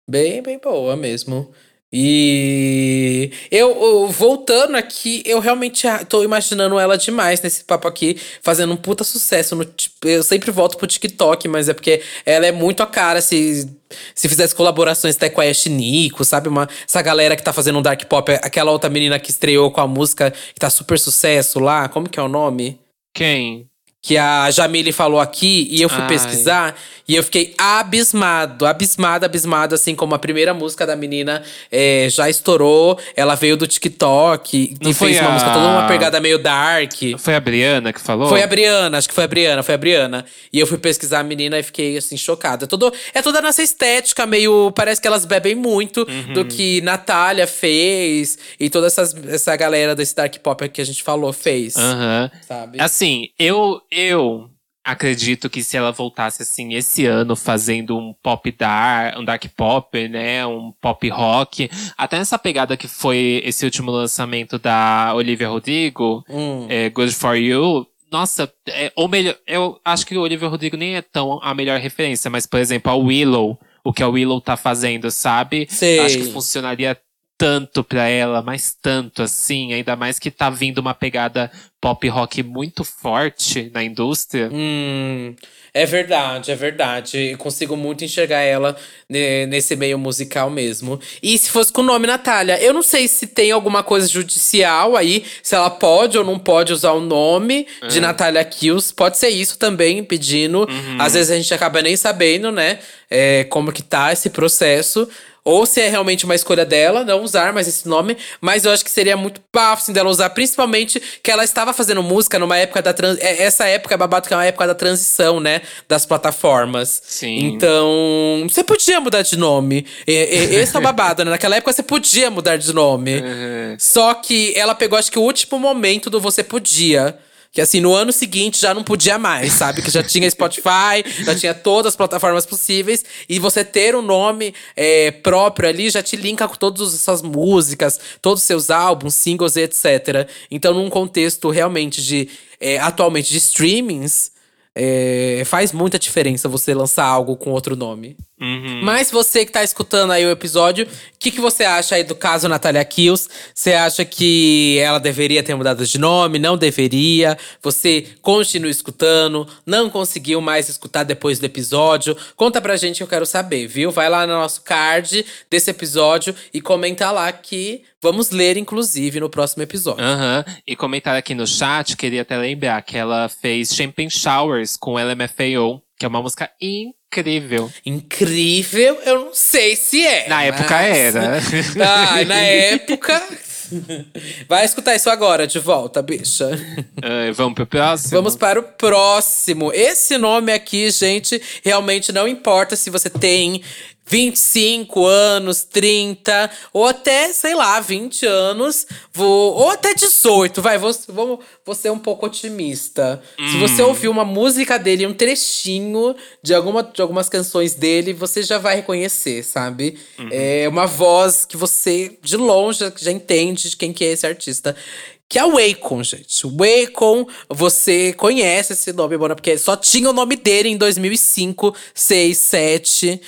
Bem, bem boa mesmo. E eu, eu, voltando aqui, eu realmente tô imaginando ela demais nesse papo aqui, fazendo um puta sucesso. No, eu sempre volto pro TikTok, mas é porque ela é muito a cara se, se fizesse colaborações até com a Ash Nico, sabe? Uma, essa galera que tá fazendo um dark pop, aquela outra menina que estreou com a música que tá super sucesso lá, como que é o nome? Quem? Que a Jamile falou aqui e eu fui Ai. pesquisar e eu fiquei abismado, abismado, abismado, assim como a primeira música da menina é, já estourou, ela veio do TikTok Não e fez uma a- música toda uma pegada meio dark. Foi a Briana que falou? Foi a Briana, acho que foi a Briana, foi a Briana. E eu fui pesquisar a menina e fiquei, assim, chocada. É, todo, é toda nessa estética meio. Parece que elas bebem muito Uhum. do que Natália fez e toda essas, essa galera desse dark pop que a gente falou fez. Aham. Sabe? Assim, eu, eu acredito que se ela voltasse assim esse ano fazendo um pop dark, um dark pop, né, um pop rock, até nessa pegada que foi esse último lançamento da Olivia Rodrigo, Hum. é, Good for You. Nossa, é, ou melhor, eu acho que o Olivia Rodrigo nem é tão a melhor referência, mas por exemplo, a Willow, o que a Willow tá fazendo, sabe? Sei. Acho que funcionaria tanto pra ela, mas tanto assim, ainda mais que tá vindo uma pegada pop rock muito forte na indústria. Hum, é verdade, é verdade. Eu consigo muito enxergar ela ne- nesse meio musical mesmo. E se fosse com o nome Natália, eu não sei se tem alguma coisa judicial aí, se ela pode ou não pode usar o nome de Natália Kills. Pode ser isso também, pedindo. Às vezes a gente acaba nem sabendo, né, é, como que tá esse processo. Ou se é realmente uma escolha dela, não usar mais esse nome. Mas eu acho que seria muito bafo assim, dela usar, principalmente que ela estava fazendo música numa época da trans... é, Essa época é babado que é uma época da transição, né? Das plataformas. Sim. Então, você podia mudar de nome. E- e- Esse é o babado, né? Naquela época você podia mudar de nome. Só que ela pegou, acho que o último momento do você podia. Que assim, no ano seguinte já não podia mais, sabe? Que já tinha *laughs* Spotify, já tinha todas as plataformas possíveis. E você ter um nome é, próprio ali já te linka com todas as suas músicas, todos os seus álbuns, singles e etc. Então, num contexto realmente de. é, atualmente de streamings, é, faz muita diferença você lançar algo com outro nome. Mas você que tá escutando aí o episódio, o que, que você acha aí do caso Natalia Kills? Você acha que ela deveria ter mudado de nome? Não deveria? Você continua escutando? Não conseguiu mais escutar depois do episódio? Conta pra gente que eu quero saber, viu? Vai lá no nosso card desse episódio e comenta lá que vamos ler, inclusive, no próximo episódio. Aham. E comentar aqui no chat, queria até lembrar que ela fez Champagne Showers com LMFAO, que é uma música incrível. Incrível, eu não sei se é. Na época mas- era. *laughs* Ah, na época. Vai escutar isso agora, de volta, bicha. Ah, vamos pro próximo? Vamos para o próximo. Esse nome aqui, gente, realmente não importa se você tem 25 anos, 30, ou até, sei lá, 20 anos, vou, ou até 18, vai, vou, vou, vou ser um pouco otimista. Se você ouvir uma música dele, um trechinho de, alguma, de algumas canções dele, você já vai reconhecer, sabe? É uma voz que você, de longe, já entende de quem que é esse artista. Que é o Akon, gente. O Akon, você conhece esse nome, Bona, porque só tinha o nome dele em 2005, 6, 7.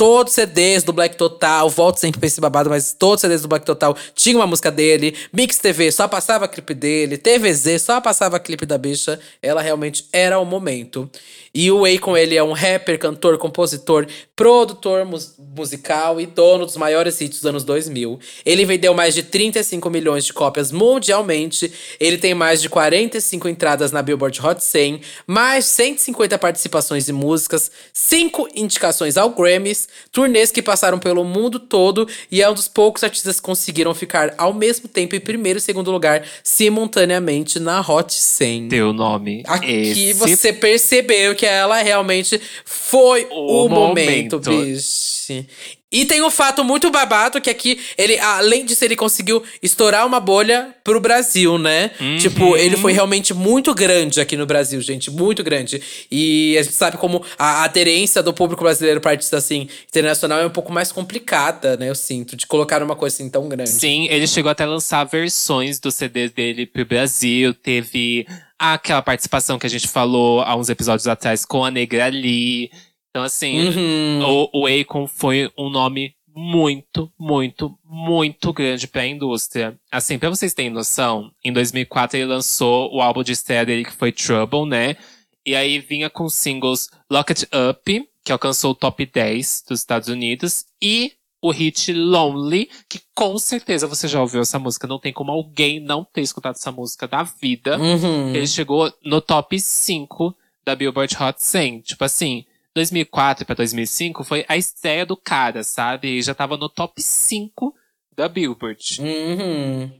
Todos os CDs do Black Total, volto sempre pra esse babado, mas todos os CDs do Black Total tinha uma música dele. Mix TV só passava clipe dele. TVZ só passava clipe da bicha. Ela realmente era o momento. E o Akon, ele é um rapper, cantor, compositor, produtor mus- musical e dono dos maiores hits dos anos 2000. Ele vendeu mais de 35 milhões de cópias mundialmente. Ele tem mais de 45 entradas na Billboard Hot 100, mais 150 participações em músicas, 5 indicações ao Grammys, turnês que passaram pelo mundo todo e é um dos poucos artistas que conseguiram ficar ao mesmo tempo em primeiro e segundo lugar simultaneamente na Hot 100. Teu nome. Aqui Esse você percebeu que ela realmente foi o, O momento, momento. bicho. E tem um fato muito babado que aqui, ele, além disso, ele conseguiu estourar uma bolha pro Brasil, né? Uhum. Tipo, ele foi realmente muito grande aqui no Brasil, gente. Muito grande. E a gente sabe como a aderência do público brasileiro pra artista, assim, internacional é um pouco mais complicada, né? Eu sinto, de colocar uma coisa assim tão grande. Sim, ele chegou até a lançar versões do CD dele pro Brasil. Teve aquela participação que a gente falou há uns episódios atrás com a Negra Lee. Então, assim, Uhum. o, o Akon foi um nome muito, muito, muito grande pra indústria. Assim, pra vocês terem noção, em 2004 ele lançou o álbum de estreia dele que foi Trouble, né? E aí vinha com singles Lock It Up, que alcançou o top 10 dos Estados Unidos, e o hit Lonely, que com certeza você já ouviu essa música. Não tem como alguém não ter escutado essa música da vida. Uhum. Ele chegou no top 5 da Billboard Hot 100. Tipo assim, 2004 pra 2005 foi a estreia do cara, sabe? E já tava no top 5 da Billboard. Uhum.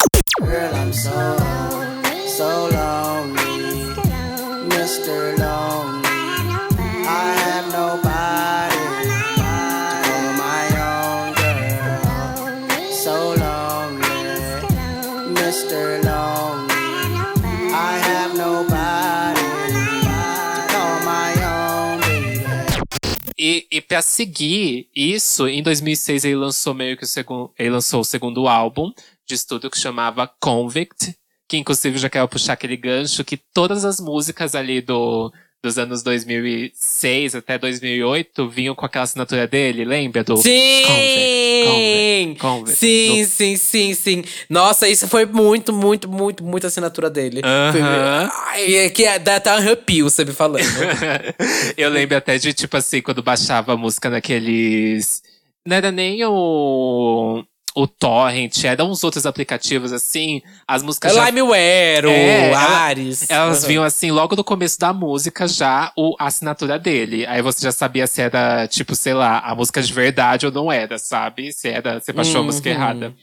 Girl, I'm so, so lonely. Mr. Lonely. E, pra seguir isso, em 2006 ele lançou meio que o segundo. Ele lançou o segundo álbum de estúdio que chamava Convict. Que inclusive já quero puxar aquele gancho que todas as músicas ali do, dos anos 2006 até 2008 vinham com aquela assinatura dele, lembra? Do Sim! Convict, Convict, Sim, No- sim, sim, sim. Nossa, isso foi muito, muito, muito, muito assinatura dele. Aham. Foi- Ai, é que dá até um arrepio você me falando. *laughs* eu lembro até de, tipo assim, quando baixava a música naqueles. Não era nem o. O Torrent, eram uns outros aplicativos assim. As músicas. já- Limeware, o É, ela- Ares. Elas Aham. vinham assim, logo no começo da música, já o, a assinatura dele. Aí você já sabia se era, tipo, sei lá, a música de verdade ou não era, sabe? Se era, você baixou a música Uhum. errada.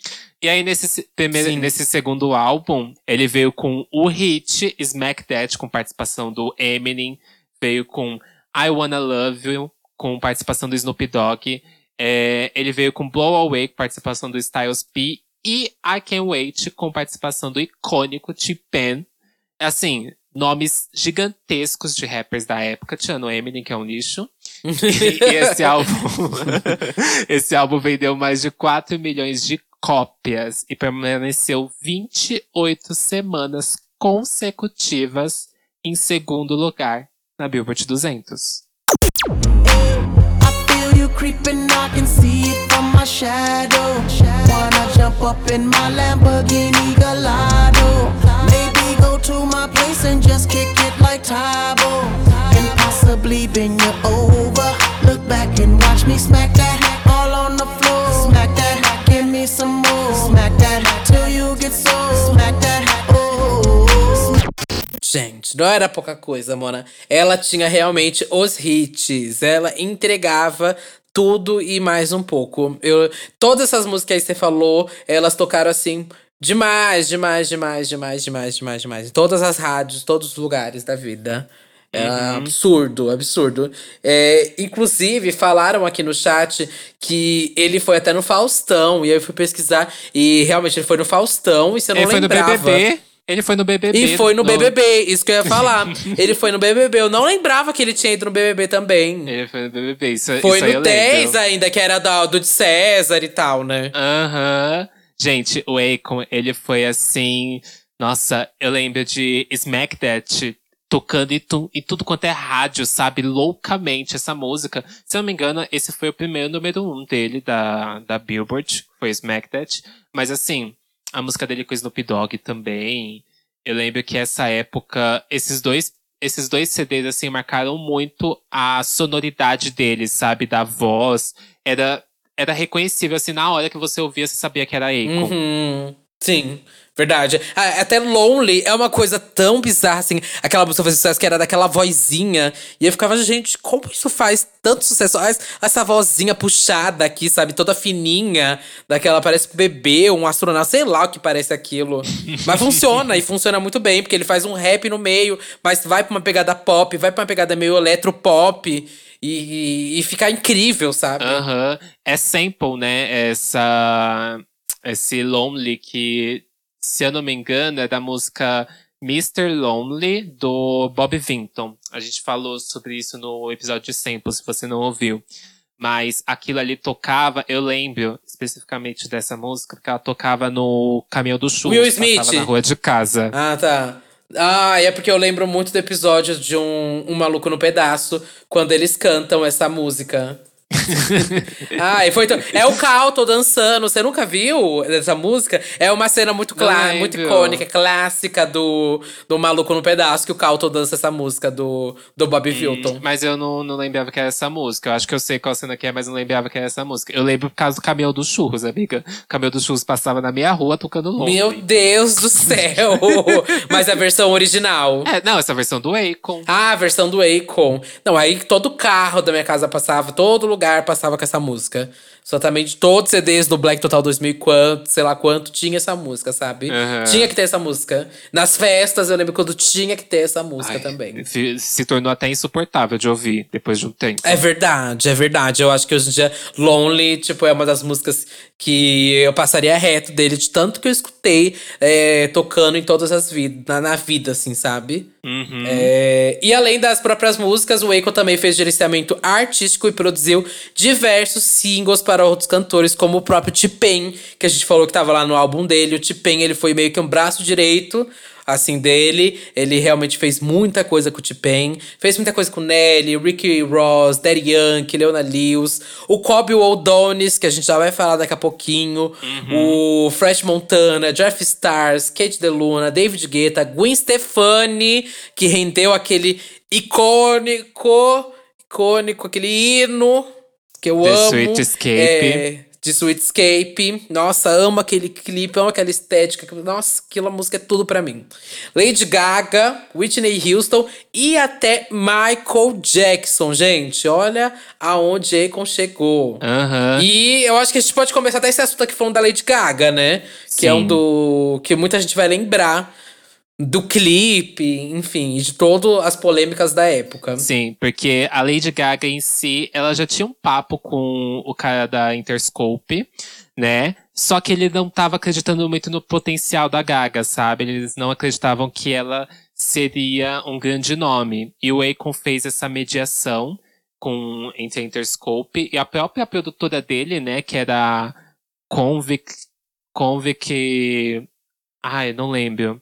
E aí, nesse, se- primeiro, Sim. nesse segundo álbum, ele veio com o hit Smack That, com participação do Eminem. Veio com I Wanna Love You, com participação do Snoop Dogg. É, ele veio com Blow Away, com participação do Styles P. E I Can't Wait, com participação do icônico T-Pen. Assim, nomes gigantescos de rappers da época, tirando Eminem, que é um lixo. E, e esse *laughs* álbum. *laughs* esse álbum vendeu mais de 4 milhões de cópias e permaneceu 28 semanas consecutivas em segundo lugar na Billboard 200. Creeping, I can see it from my shadow. Wanna jump up in my Lamborghini Gallardo? Maybe go to my place and just kick it like Tybo. And possibly bend you over. Look back and watch me smack that all on the floor. Smack that, give me some more. Smack that till you get so. Smack that, oh. Gente, não era pouca coisa, Mona. Ela tinha realmente os hits. Ela entregava tudo e mais um pouco. Eu, todas essas músicas que você falou, elas tocaram assim. Demais, demais, demais, demais, demais, demais, demais. Em todas as rádios, todos os lugares da vida. É absurdo, absurdo. É, inclusive, falaram aqui no chat que ele foi até no Faustão. E aí eu fui pesquisar. E realmente ele foi no Faustão. E você não Ele foi no lembrava. BBB. Ele foi no BBB. E foi no BBB, isso que eu ia falar. *laughs* ele foi no BBB. Eu não lembrava que ele tinha ido no BBB também. Ele foi no BBB. Isso, Foi isso no eu 10 lembro. ainda, que era da, do de César e tal, né? Aham. Gente, o Akon, ele foi assim. Nossa, eu lembro de Smack That tocando em, tu- em tudo quanto é rádio, sabe? Loucamente essa música. Se eu não me engano, esse foi o primeiro número um dele da, da Billboard, foi Smack That. Mas assim, a música dele com o Snoop Dogg também. Eu lembro que essa época, esses dois. Esses dois CDs, assim, marcaram muito a sonoridade dele, sabe? Da voz. Era, era reconhecível, assim, na hora que você ouvia, você sabia que era Akon. Uhum. Sim, verdade. Ah, Até Lonely é uma coisa tão bizarra, assim. Aquela música fazia sucesso que era daquela vozinha. E eu ficava, gente, como isso faz tanto sucesso? Essa vozinha puxada aqui, sabe? Toda fininha. Daquela, parece um bebê, um astronauta, sei lá o que parece aquilo. Mas funciona, e funciona muito bem, porque ele faz um rap no meio, mas vai pra uma pegada pop, vai pra uma pegada meio eletropop. E, e, e fica incrível, sabe? Aham. É sample, né? Essa. Esse Lonely que, se eu não me engano, é da música Mr. Lonely do Bob Vinton. A gente falou sobre isso no episódio de sample, se você não ouviu. Mas aquilo ali tocava, eu lembro especificamente dessa música, porque ela tocava no caminhão do churros. Will Smith. na rua de casa. Ah, tá. Ah, é porque eu lembro muito do episódio de um, um Maluco no Pedaço, quando eles cantam essa música. Ai, *laughs* foi tão- É o Cal, tô dançando. Você nunca viu essa música? É uma cena muito, Não muito icônica, clássica do, do Maluco no Pedaço, que o Cal tô dança essa música do, do Bob Wilton. Mas eu não, não lembrava que era essa música. Eu acho que eu sei qual cena que é, mas não lembrava que era essa música. Eu lembro por causa do caminhão dos churros, amiga. O caminhão dos churros passava na minha rua tocando longe. Meu Deus do céu! *laughs* Mas a versão original. É, não, essa versão do Akon. Ah, a versão do Akon. Não, aí todo carro da minha casa passava, todo lugar passava com essa música. Exatamente todos os CDs do Black Total 2000 e quanto, sei lá quanto, tinha essa música, sabe? Aham. Tinha que ter essa música. Nas festas, eu lembro quando tinha que ter essa música Ai, também. Se, se tornou até insuportável de ouvir depois de um tempo. É verdade, é verdade. Eu acho que hoje em dia Lonely, tipo, é uma das músicas que eu passaria reto dele, de tanto que eu escutei é, tocando em todas as vidas, na, na vida, assim, sabe? Uhum. É, e além das próprias músicas, o Akon também fez gerenciamento artístico e produziu diversos singles para outros cantores, como o próprio T-Pain, que a gente falou que tava lá no álbum dele. O T-Pain, ele foi meio que um braço direito assim, dele. Ele realmente fez muita coisa com o T-Pain. Fez muita coisa com Nelly, Ricky Ross, Daddy Yankee, Leona Lewis. O Kobe O'Donis, que a gente já vai falar daqui a pouquinho. O Fresh Montana, Jeff Stars, Kate DeLuna, David Guetta, Gwen Stefani, que rendeu aquele icônico, icônico, aquele hino que eu The amo. Sweet Escape. É, de Sweet Escape. Nossa, amo aquele clipe, amo aquela estética. Nossa, aquela música é tudo pra mim. Lady Gaga, Whitney Houston e até Michael Jackson, gente. Olha aonde Akon chegou. Aham. E eu acho que a gente pode começar até esse assunto aqui falando da Lady Gaga, né? Que é um Sim. do. que muita gente vai lembrar do clipe, enfim, de todas as polêmicas da época. Sim, porque a Lady Gaga em si, ela já tinha um papo com o cara da Interscope, né? Só que ele não tava acreditando muito no potencial da Gaga, sabe? Eles não acreditavam que ela seria um grande nome. E o Akon fez essa mediação com entre a Interscope e a própria produtora dele, né, que era Convic Convic Ai, não lembro.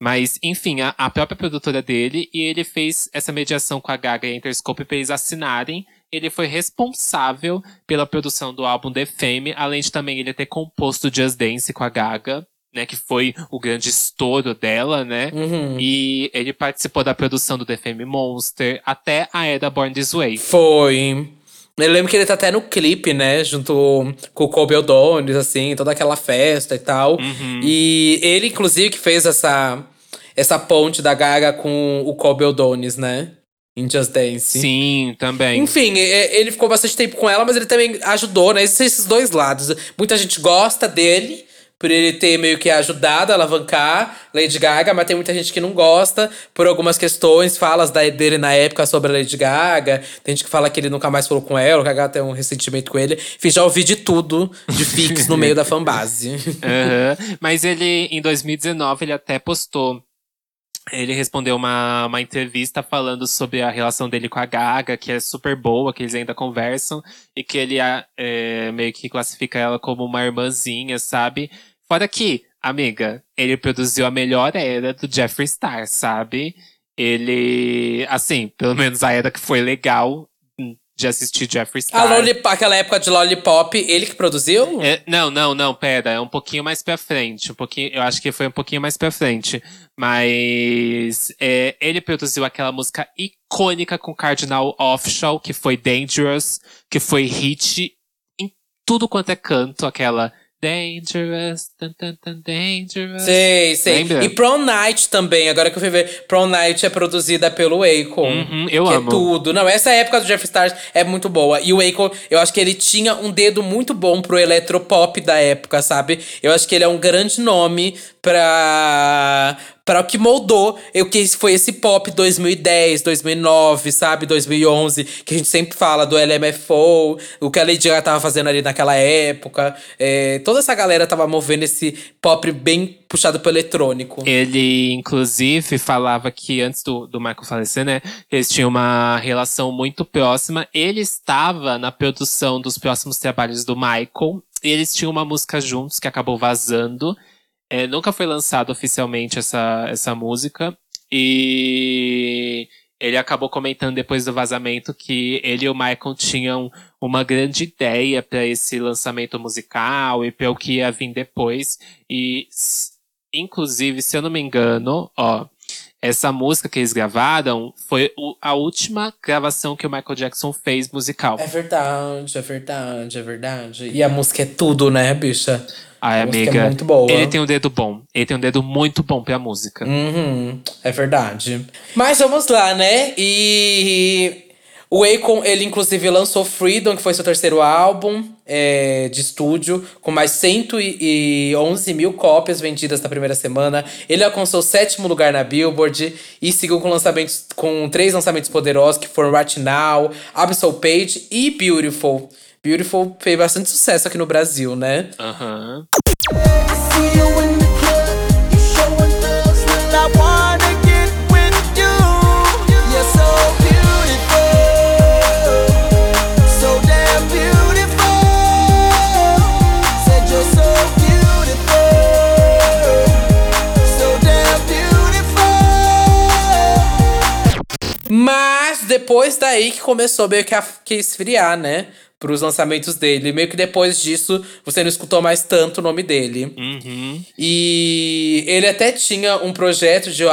Mas, enfim, a, a própria produtora dele, e ele fez essa mediação com a Gaga e a Interscope para eles assinarem. Ele foi responsável pela produção do álbum The Fame, além de também ele ter composto Just Dance com a Gaga, né? Que foi o grande estouro dela, né? Uhum. E ele participou da produção do The Fame Monster, até a era Born This Way. Foi. Eu lembro que ele tá até no clipe, né? Junto com o Kobe O'Donis, assim, toda aquela festa e tal. E ele, inclusive, que fez essa, essa ponte da Gaga com o Kobe O'Donis, né? Em Just Dance. Sim, também. Enfim, é- ele ficou bastante tempo com ela, mas ele também ajudou, né? Esses dois lados. Muita gente gosta dele, por ele ter meio que ajudado a alavancar Lady Gaga, mas tem muita gente que não gosta por algumas questões, falas dele na época sobre a Lady Gaga. Tem gente que fala que ele nunca mais falou com ela, que a Gaga tem um ressentimento com ele. Enfim, já ouvi de tudo de fix no meio da fanbase. *laughs* Aham. Mas ele, em 2019, ele até postou. Ele respondeu uma, uma entrevista falando sobre a relação dele com a Gaga, que é super boa, que eles ainda conversam, e que ele é, meio que classifica ela como uma irmãzinha, sabe? Fora que, amiga, ele produziu a melhor era do Jeffree Star, sabe? Ele, assim, pelo menos a era que foi legal de assistir Jeffree Star. A aquela época de Lollipop, ele que produziu? É, não, não, não, pera, é um pouquinho mais pra frente. Um pouquinho, eu acho que foi um pouquinho mais pra frente. Mas é, ele produziu aquela música icônica com Cardinal Offshore, que foi Dangerous, que foi hit em tudo quanto é canto, aquela Dangerous, tan, tan, tan, Dangerous. Sei, sei. Lembra? E Prom Night também, agora que eu fui ver. Prom Night é produzida pelo Akon. Uhum, eu que amo. É tudo. Não, essa época do Jeff Stars é muito boa. E o Akon, eu acho que ele tinha um dedo muito bom pro eletropop da época, sabe? Eu acho que ele é um grande nome pra para o que moldou o que foi esse pop 2010, 2009, sabe? 2011, que a gente sempre fala do LMFO, o que a Lady Gaga tava fazendo ali naquela época. É, toda essa galera tava movendo esse pop bem puxado pro eletrônico. Ele, inclusive, falava que antes do, do Michael falecer, né? Eles tinham uma relação muito próxima. Ele estava na produção dos próximos trabalhos do Michael. E eles tinham uma música juntos que acabou vazando. É, nunca foi lançado oficialmente essa, essa música. E ele acabou comentando depois do vazamento que ele e o Michael tinham uma grande ideia para esse lançamento musical e para o que ia vir depois. E, inclusive, se eu não me engano, ó, essa música que eles gravaram foi a última gravação que o Michael Jackson fez musical. É verdade, é verdade, é verdade. E a música é tudo, né, bicha? Ai, a música é amiga, muito boa. ele tem um dedo bom. Ele tem um dedo muito bom pra música. Uhum, é verdade. Mas vamos lá, né? E o Akon, ele inclusive lançou Freedom, que foi seu terceiro álbum é, de estúdio, com mais 111 mil cópias vendidas na primeira semana. Ele alcançou o sétimo lugar na Billboard e seguiu com lançamentos com três lançamentos poderosos, que foram Right Now, Absol Page e Beautiful. Beautiful fez bastante sucesso aqui no Brasil, né? Aham. See you Mas depois daí que começou meio que a que esfriar, né? Pros lançamentos dele. Meio que depois disso, você não escutou mais tanto o nome dele. Uhum. E ele até tinha um projeto de,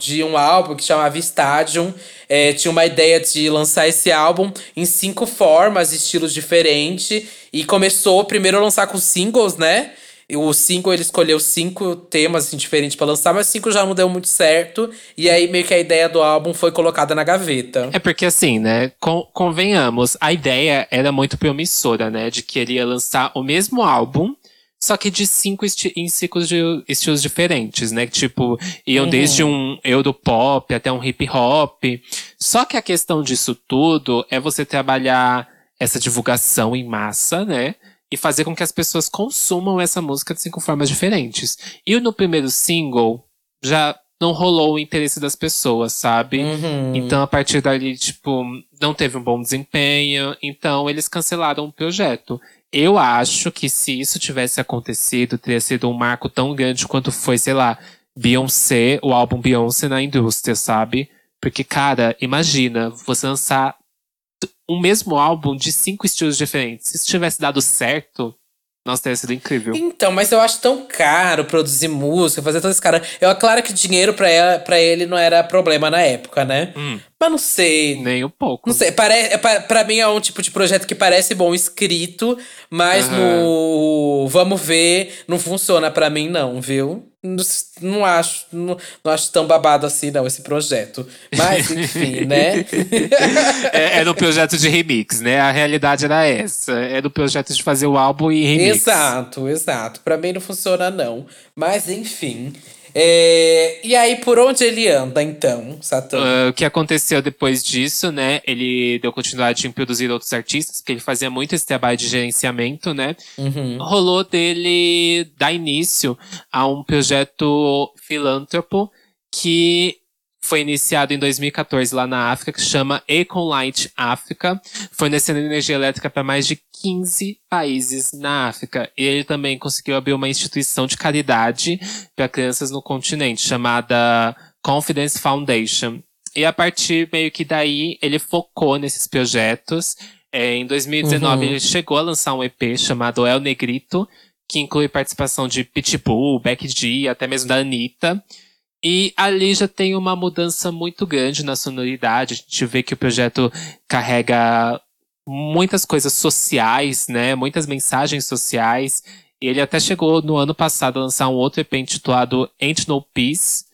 de um álbum que chamava Stadium. É, tinha uma ideia de lançar esse álbum em cinco formas, estilos diferentes. E começou primeiro a lançar com singles, né? O single ele escolheu cinco temas assim, diferentes pra lançar, mas cinco já não deu muito certo. E aí meio que a ideia do álbum foi colocada na gaveta. É porque assim, né? con- convenhamos, a ideia era muito promissora, né? De que ele ia lançar o mesmo álbum, só que de cinco em cinco de estilos diferentes, né? Tipo, iam desde um Europop até um hip hop. Só que a questão disso tudo é você trabalhar essa divulgação em massa, né? E fazer com que as pessoas consumam essa música de cinco formas diferentes. E no primeiro single, já não rolou o interesse das pessoas, sabe? Uhum. Então, a partir dali, tipo, não teve um bom desempenho. Então, eles cancelaram o projeto. Eu acho que se isso tivesse acontecido, teria sido um marco tão grande quanto foi, sei lá, Beyoncé, o álbum Beyoncé na indústria, sabe? Porque, cara, imagina você lançar um mesmo álbum de cinco estilos diferentes. Se isso tivesse dado certo, nossa, teria sido incrível. Então, mas eu acho tão caro produzir música, fazer todo esse cara. Eu, claro que dinheiro pra, ela, pra ele não era problema na época, né? Hum. Mas não sei. Nem um pouco. Não sei, pare, é, pa- pra mim é um tipo de projeto que parece bom escrito, mas no vamos ver, não funciona pra mim não, viu? Não, acho, não, não acho tão babado assim não esse projeto. Mas enfim, né? *laughs* É, era um projeto de remix, né? A realidade era essa. Era o projeto de fazer o álbum e remix. exato, exato. Pra mim não funciona não. Mas enfim. É, E aí, por onde ele anda, então, Satã? Ah, o que aconteceu depois disso, né? Ele deu continuidade em produzir outros artistas, porque ele fazia muito esse trabalho de gerenciamento, né? Rolou dele dar início a um projeto filântropo que foi iniciado em 2014 lá na África, que chama Econlight África, fornecendo energia elétrica para mais de 15 países na África. E ele também conseguiu abrir uma instituição de caridade para crianças no continente, chamada Confidence Foundation. E a partir meio que daí, ele focou nesses projetos. É, em 2019, ele chegou a lançar um EP chamado El Negrito, que inclui participação de Pitbull, Becky G, até mesmo da Anitta. E ali já tem uma mudança muito grande na sonoridade. A gente vê que o projeto carrega muitas coisas sociais, né? Muitas mensagens sociais. Ele até chegou no ano passado a lançar um outro EP intitulado Ain't No Peace,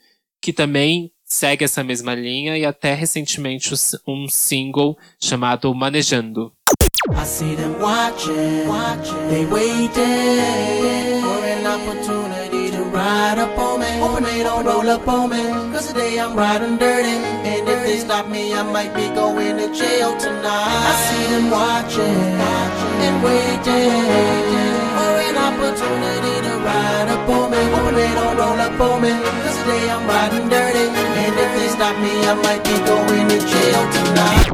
que também segue essa mesma linha, e até recentemente um single chamado Manejando. I see them watching, watching. they waiting for an opportunity ride up on me. Hoping they don't roll up on me, cause today I'm riding dirty. And if they stop me, I might be going to jail tonight. I see them watching, and waiting for an opportunity to ride up on they don't roll up on me, cause today I'm riding dirty. And if they stop me, I might be going to jail tonight.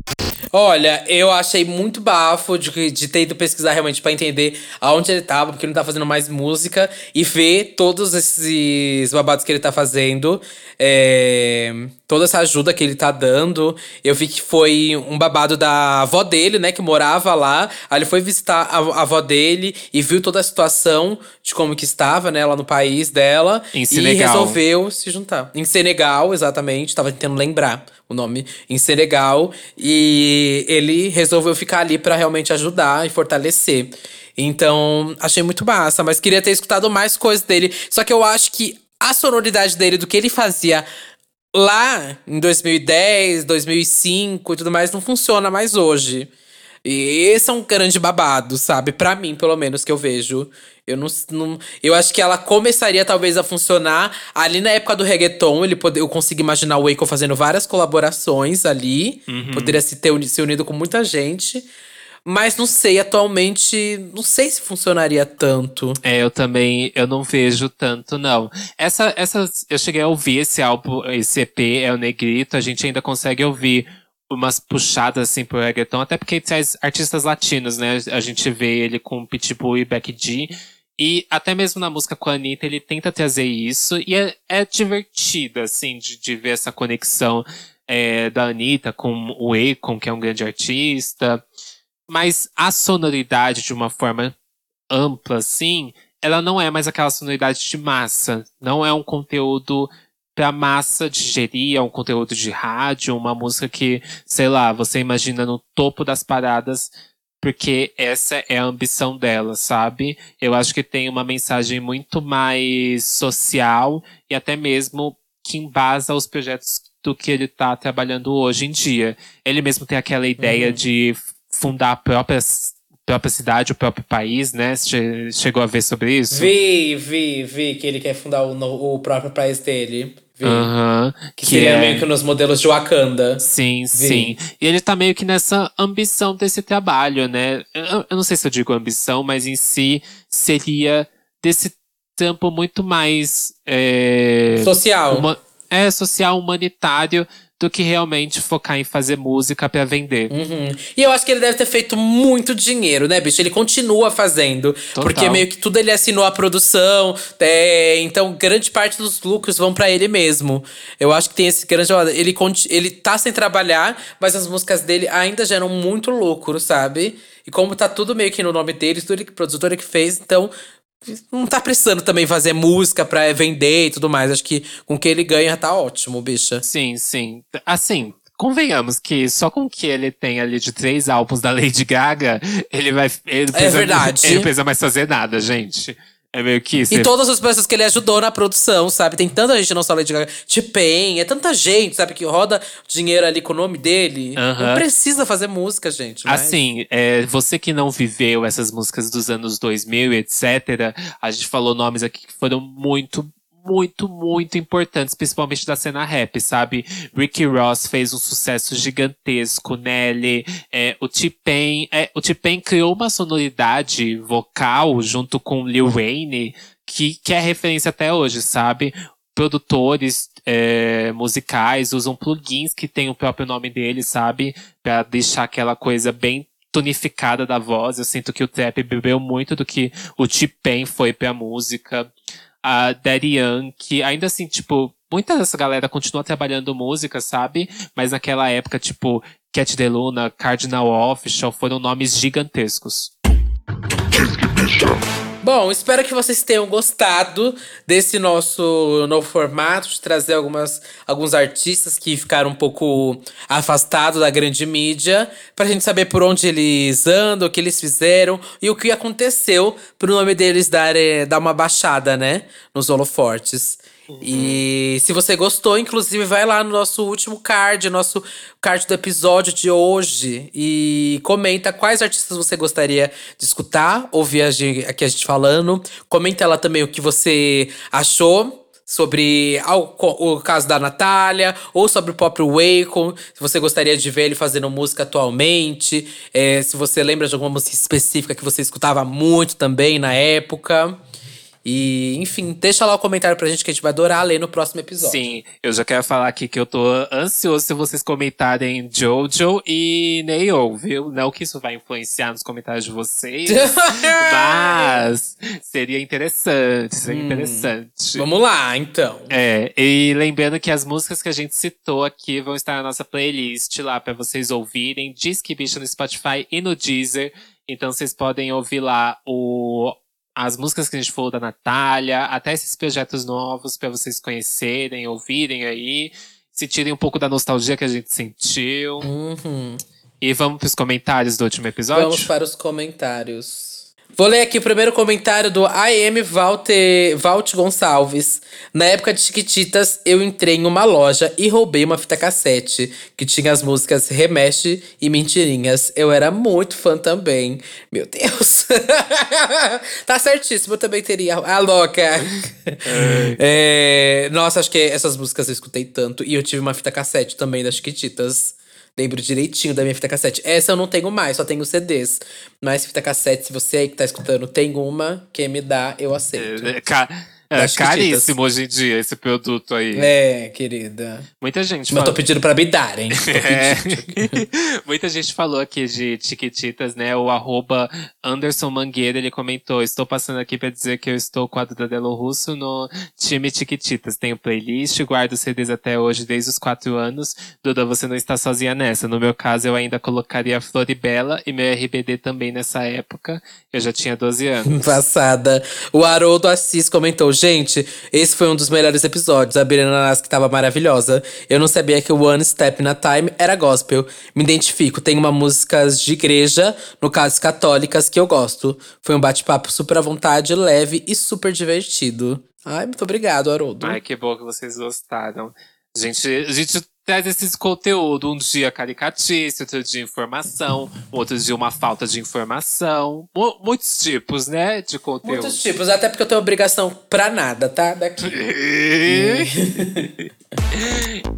Olha, eu achei muito bafo de, de ter ido pesquisar realmente pra entender aonde ele tava, porque ele não tá fazendo mais música e ver todos esses babados que ele tá fazendo. é, toda essa ajuda que ele tá dando. Eu vi que foi um babado da avó dele, né, que morava lá. Aí ele foi visitar a, a avó dele e viu toda a situação de como que estava, né, lá no país dela. Em e resolveu se juntar. Em Senegal, exatamente. Tava tentando lembrar o nome. Em Senegal. E ele resolveu ficar ali pra realmente ajudar e fortalecer. Então, achei muito massa. Mas queria ter escutado mais coisas dele. Só que eu acho que a sonoridade dele, do que ele fazia lá em 2010, 2005 e tudo mais, não funciona mais hoje. E esse é um grande babado, sabe? Pra mim, pelo menos, que eu vejo. Eu não, não- Eu acho que ela começaria, talvez, a funcionar ali na época do reggaeton. Ele pode, eu consigo imaginar o Waco fazendo várias colaborações ali. Poderia se ter se unido com muita gente. Mas não sei, atualmente, não sei se funcionaria tanto. É, eu também, eu não vejo tanto, não. Essa, essa, eu cheguei a ouvir esse álbum, esse EP, é o Negrito, a gente ainda consegue ouvir umas puxadas, assim, pro reggaeton, até porque traz artistas latinos, né? A gente vê ele com Pitbull e Becky G, e até mesmo na música com a Anitta, ele tenta trazer isso, e é, é divertido, assim, de, de ver essa conexão é, da Anitta com o Akon, que é um grande artista. Mas a sonoridade, de uma forma ampla, assim, ela não é mais aquela sonoridade de massa. Não é um conteúdo pra massa digerir, é um conteúdo de rádio, uma música que, sei lá, você imagina no topo das paradas, porque essa é a ambição dela, sabe? Eu acho que tem uma mensagem muito mais social e até mesmo que embasa os projetos do que ele tá trabalhando hoje em dia. Ele mesmo tem aquela ideia de fundar a própria, própria cidade, o próprio país, né? Che- Chegou a ver sobre isso? Vi, vi, vi que ele quer fundar o, o próprio país dele. Vi. Aham. Que, seria é- meio que nos modelos de Wakanda. Sim, sim. E ele tá meio que nessa ambição desse trabalho, né? Eu, eu não sei se eu digo ambição, mas em si seria desse trampo muito mais. É, Social. uma- é social, humanitário, do que realmente focar em fazer música pra vender. Uhum. E eu acho que ele deve ter feito muito dinheiro, né, bicho? Ele continua fazendo. Porque meio que tudo ele assinou a produção. é, então, grande parte dos lucros vão pra ele mesmo. Eu acho que tem esse grande. Ele, ele tá sem trabalhar, mas as músicas dele ainda geram muito lucro, sabe? E como tá tudo meio que no nome dele, tudo ele, produtora que fez, então. Não tá precisando também fazer música pra vender e tudo mais. Acho que com o que ele ganha tá ótimo, bicha. Sim, sim. Assim, convenhamos que só com o que ele tem ali de três álbuns da Lady Gaga, ele vai. Ele precisa- verdade. *laughs* Ele não precisa mais fazer nada, gente. É meio que isso. E todas as pessoas que ele ajudou na produção, sabe? Tem tanta gente, não só Lady Gaga. T-Pain, é tanta gente, sabe? Que roda dinheiro ali com o nome dele. Aham. Não precisa fazer música, gente. mas- Assim, é, você que não viveu essas músicas dos anos 2000 e etc., a gente falou nomes aqui que foram muito, muito, muito importantes, principalmente da cena rap, sabe? Ricky Ross fez um sucesso gigantesco, Nelly, é, o T-Pain, é, o T-Pain criou uma sonoridade vocal junto com Lil Wayne que, que é referência até hoje, sabe? Produtores é, musicais usam plugins que tem o próprio nome dele, sabe? Pra deixar aquela coisa bem tonificada da voz. Eu sinto que o trap bebeu muito do que o T-Pain foi pra música. A Daddy Yankee, ainda assim, tipo, muita dessa galera continua trabalhando música, sabe? Mas naquela época, tipo, Cat DeLuna, Cardinal Official foram nomes gigantescos. Bom, espero que vocês tenham gostado desse nosso novo formato, de trazer algumas, alguns artistas que ficaram um pouco afastados da grande mídia, pra gente saber por onde eles andam, o que eles fizeram e o que aconteceu pro nome deles dar, eh, dar uma baixada, né? Nos holofortes. E se você gostou, inclusive, vai lá no nosso último card, nosso card do episódio de hoje. E comenta quais artistas você gostaria de escutar, ouvir a gente, aqui a gente falando. Comenta lá também o que você achou sobre o caso da Natália, ou sobre o próprio Wacom, se você gostaria de ver ele fazendo música atualmente, é, se você lembra de alguma música específica que você escutava muito também na época. E, enfim, deixa lá o comentário pra gente que a gente vai adorar ler no próximo episódio. Sim, eu já quero falar aqui que eu tô ansioso se vocês comentarem Jojo e Neil, viu? Não que isso vai influenciar nos comentários de vocês, *laughs* mas seria interessante, seria interessante. Vamos lá, então. É, e lembrando que as músicas que a gente citou aqui vão estar na nossa playlist lá pra vocês ouvirem. Diz que bicho no Spotify e no Deezer. Então vocês podem ouvir lá o, as músicas que a gente falou da Natália, até esses projetos novos pra vocês conhecerem, ouvirem aí, sentirem um pouco da nostalgia que a gente sentiu. Uhum. E vamos pros comentários do último episódio? Vamos para os comentários. Vou ler aqui o primeiro comentário do AM Walter, Valt Gonçalves. Na época de Chiquititas, eu entrei em uma loja e roubei uma fita cassete que tinha as músicas Remexe e Mentirinhas. Eu era muito fã também. Meu Deus. *laughs* tá certíssimo, eu também teria. A louca. É, nossa, acho que essas músicas eu escutei tanto. E eu tive uma fita cassete também das Chiquititas. Lembro direitinho da minha fita cassete. Essa eu não tenho mais, só tenho CDs. Mas fita cassete, se você aí que tá escutando tem uma, quem me dá, eu aceito. É, ca- é caríssimo hoje em dia esse produto aí. É, querida. Muita gente Mas eu tô pedindo pra me darem. *laughs* Tô É. *laughs* Muita gente falou aqui de Chiquititas, né? O arroba Anderson Mangueira, ele comentou: Estou passando aqui pra dizer que eu estou com a Duda Delo Russo no time Chiquititas. Tenho playlist, guardo CDs até hoje desde os quatro anos. Duda, você não está sozinha nessa. No meu caso, eu ainda colocaria Floribela e meu RBD também nessa época. Eu já tinha 12 anos. *laughs* Passada. O Haroldo Assis comentou: Gente, esse foi um dos melhores episódios. A Birana Nasc tava maravilhosa. Eu não sabia que o One Step na Time era gospel. Me identifico. Tem uma músicas de igreja, no caso católicas, que eu gosto. Foi um bate-papo super à vontade, leve e super divertido. Ai, muito obrigado, Haroldo. Ai, que bom que vocês gostaram. Gente, a gente traz esse conteúdo. Um dia caricatício, outro dia informação, outro dia uma falta de informação. Mu- muitos tipos, né, de conteúdo. Muitos tipos, até porque eu tenho obrigação pra nada, tá? Daqui. *laughs*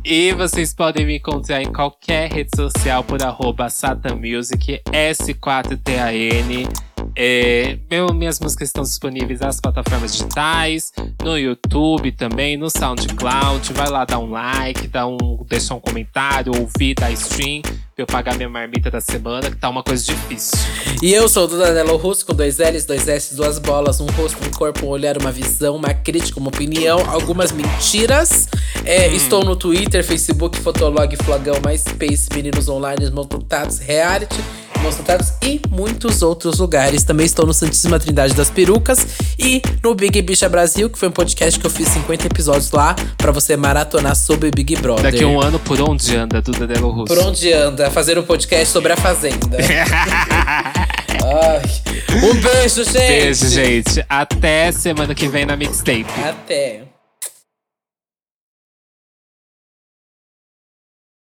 E vocês podem me encontrar em qualquer rede social por arroba satanmusic, S4TAN. É, meu, minhas músicas estão disponíveis nas plataformas digitais, no YouTube também, no SoundCloud. Vai lá dar um like, dar um, deixar um comentário, ouvir, dar stream, pra eu pagar minha marmita da semana, que tá uma coisa difícil. E eu sou o Dudanelo Russo, com dois L's, dois S, duas bolas, um rosto, um corpo, um olhar, uma visão, uma crítica, uma opinião, algumas mentiras. É, Estou no Twitter, Facebook, Fotolog, Flogão, MySpace, Meninos Online, Montados, Reality, E muitos outros lugares. Também estou no Santíssima Trindade das Perucas e no Big Bicha Brasil, que foi um podcast que eu fiz 50 episódios lá pra você maratonar sobre Big Brother. Daqui a um ano, por onde anda Duda Delo Russo? Por onde anda? Fazer um podcast sobre a Fazenda. *laughs* Ai. Um beijo, gente. Beijo, gente. Até semana que vem na Mixtape. Até.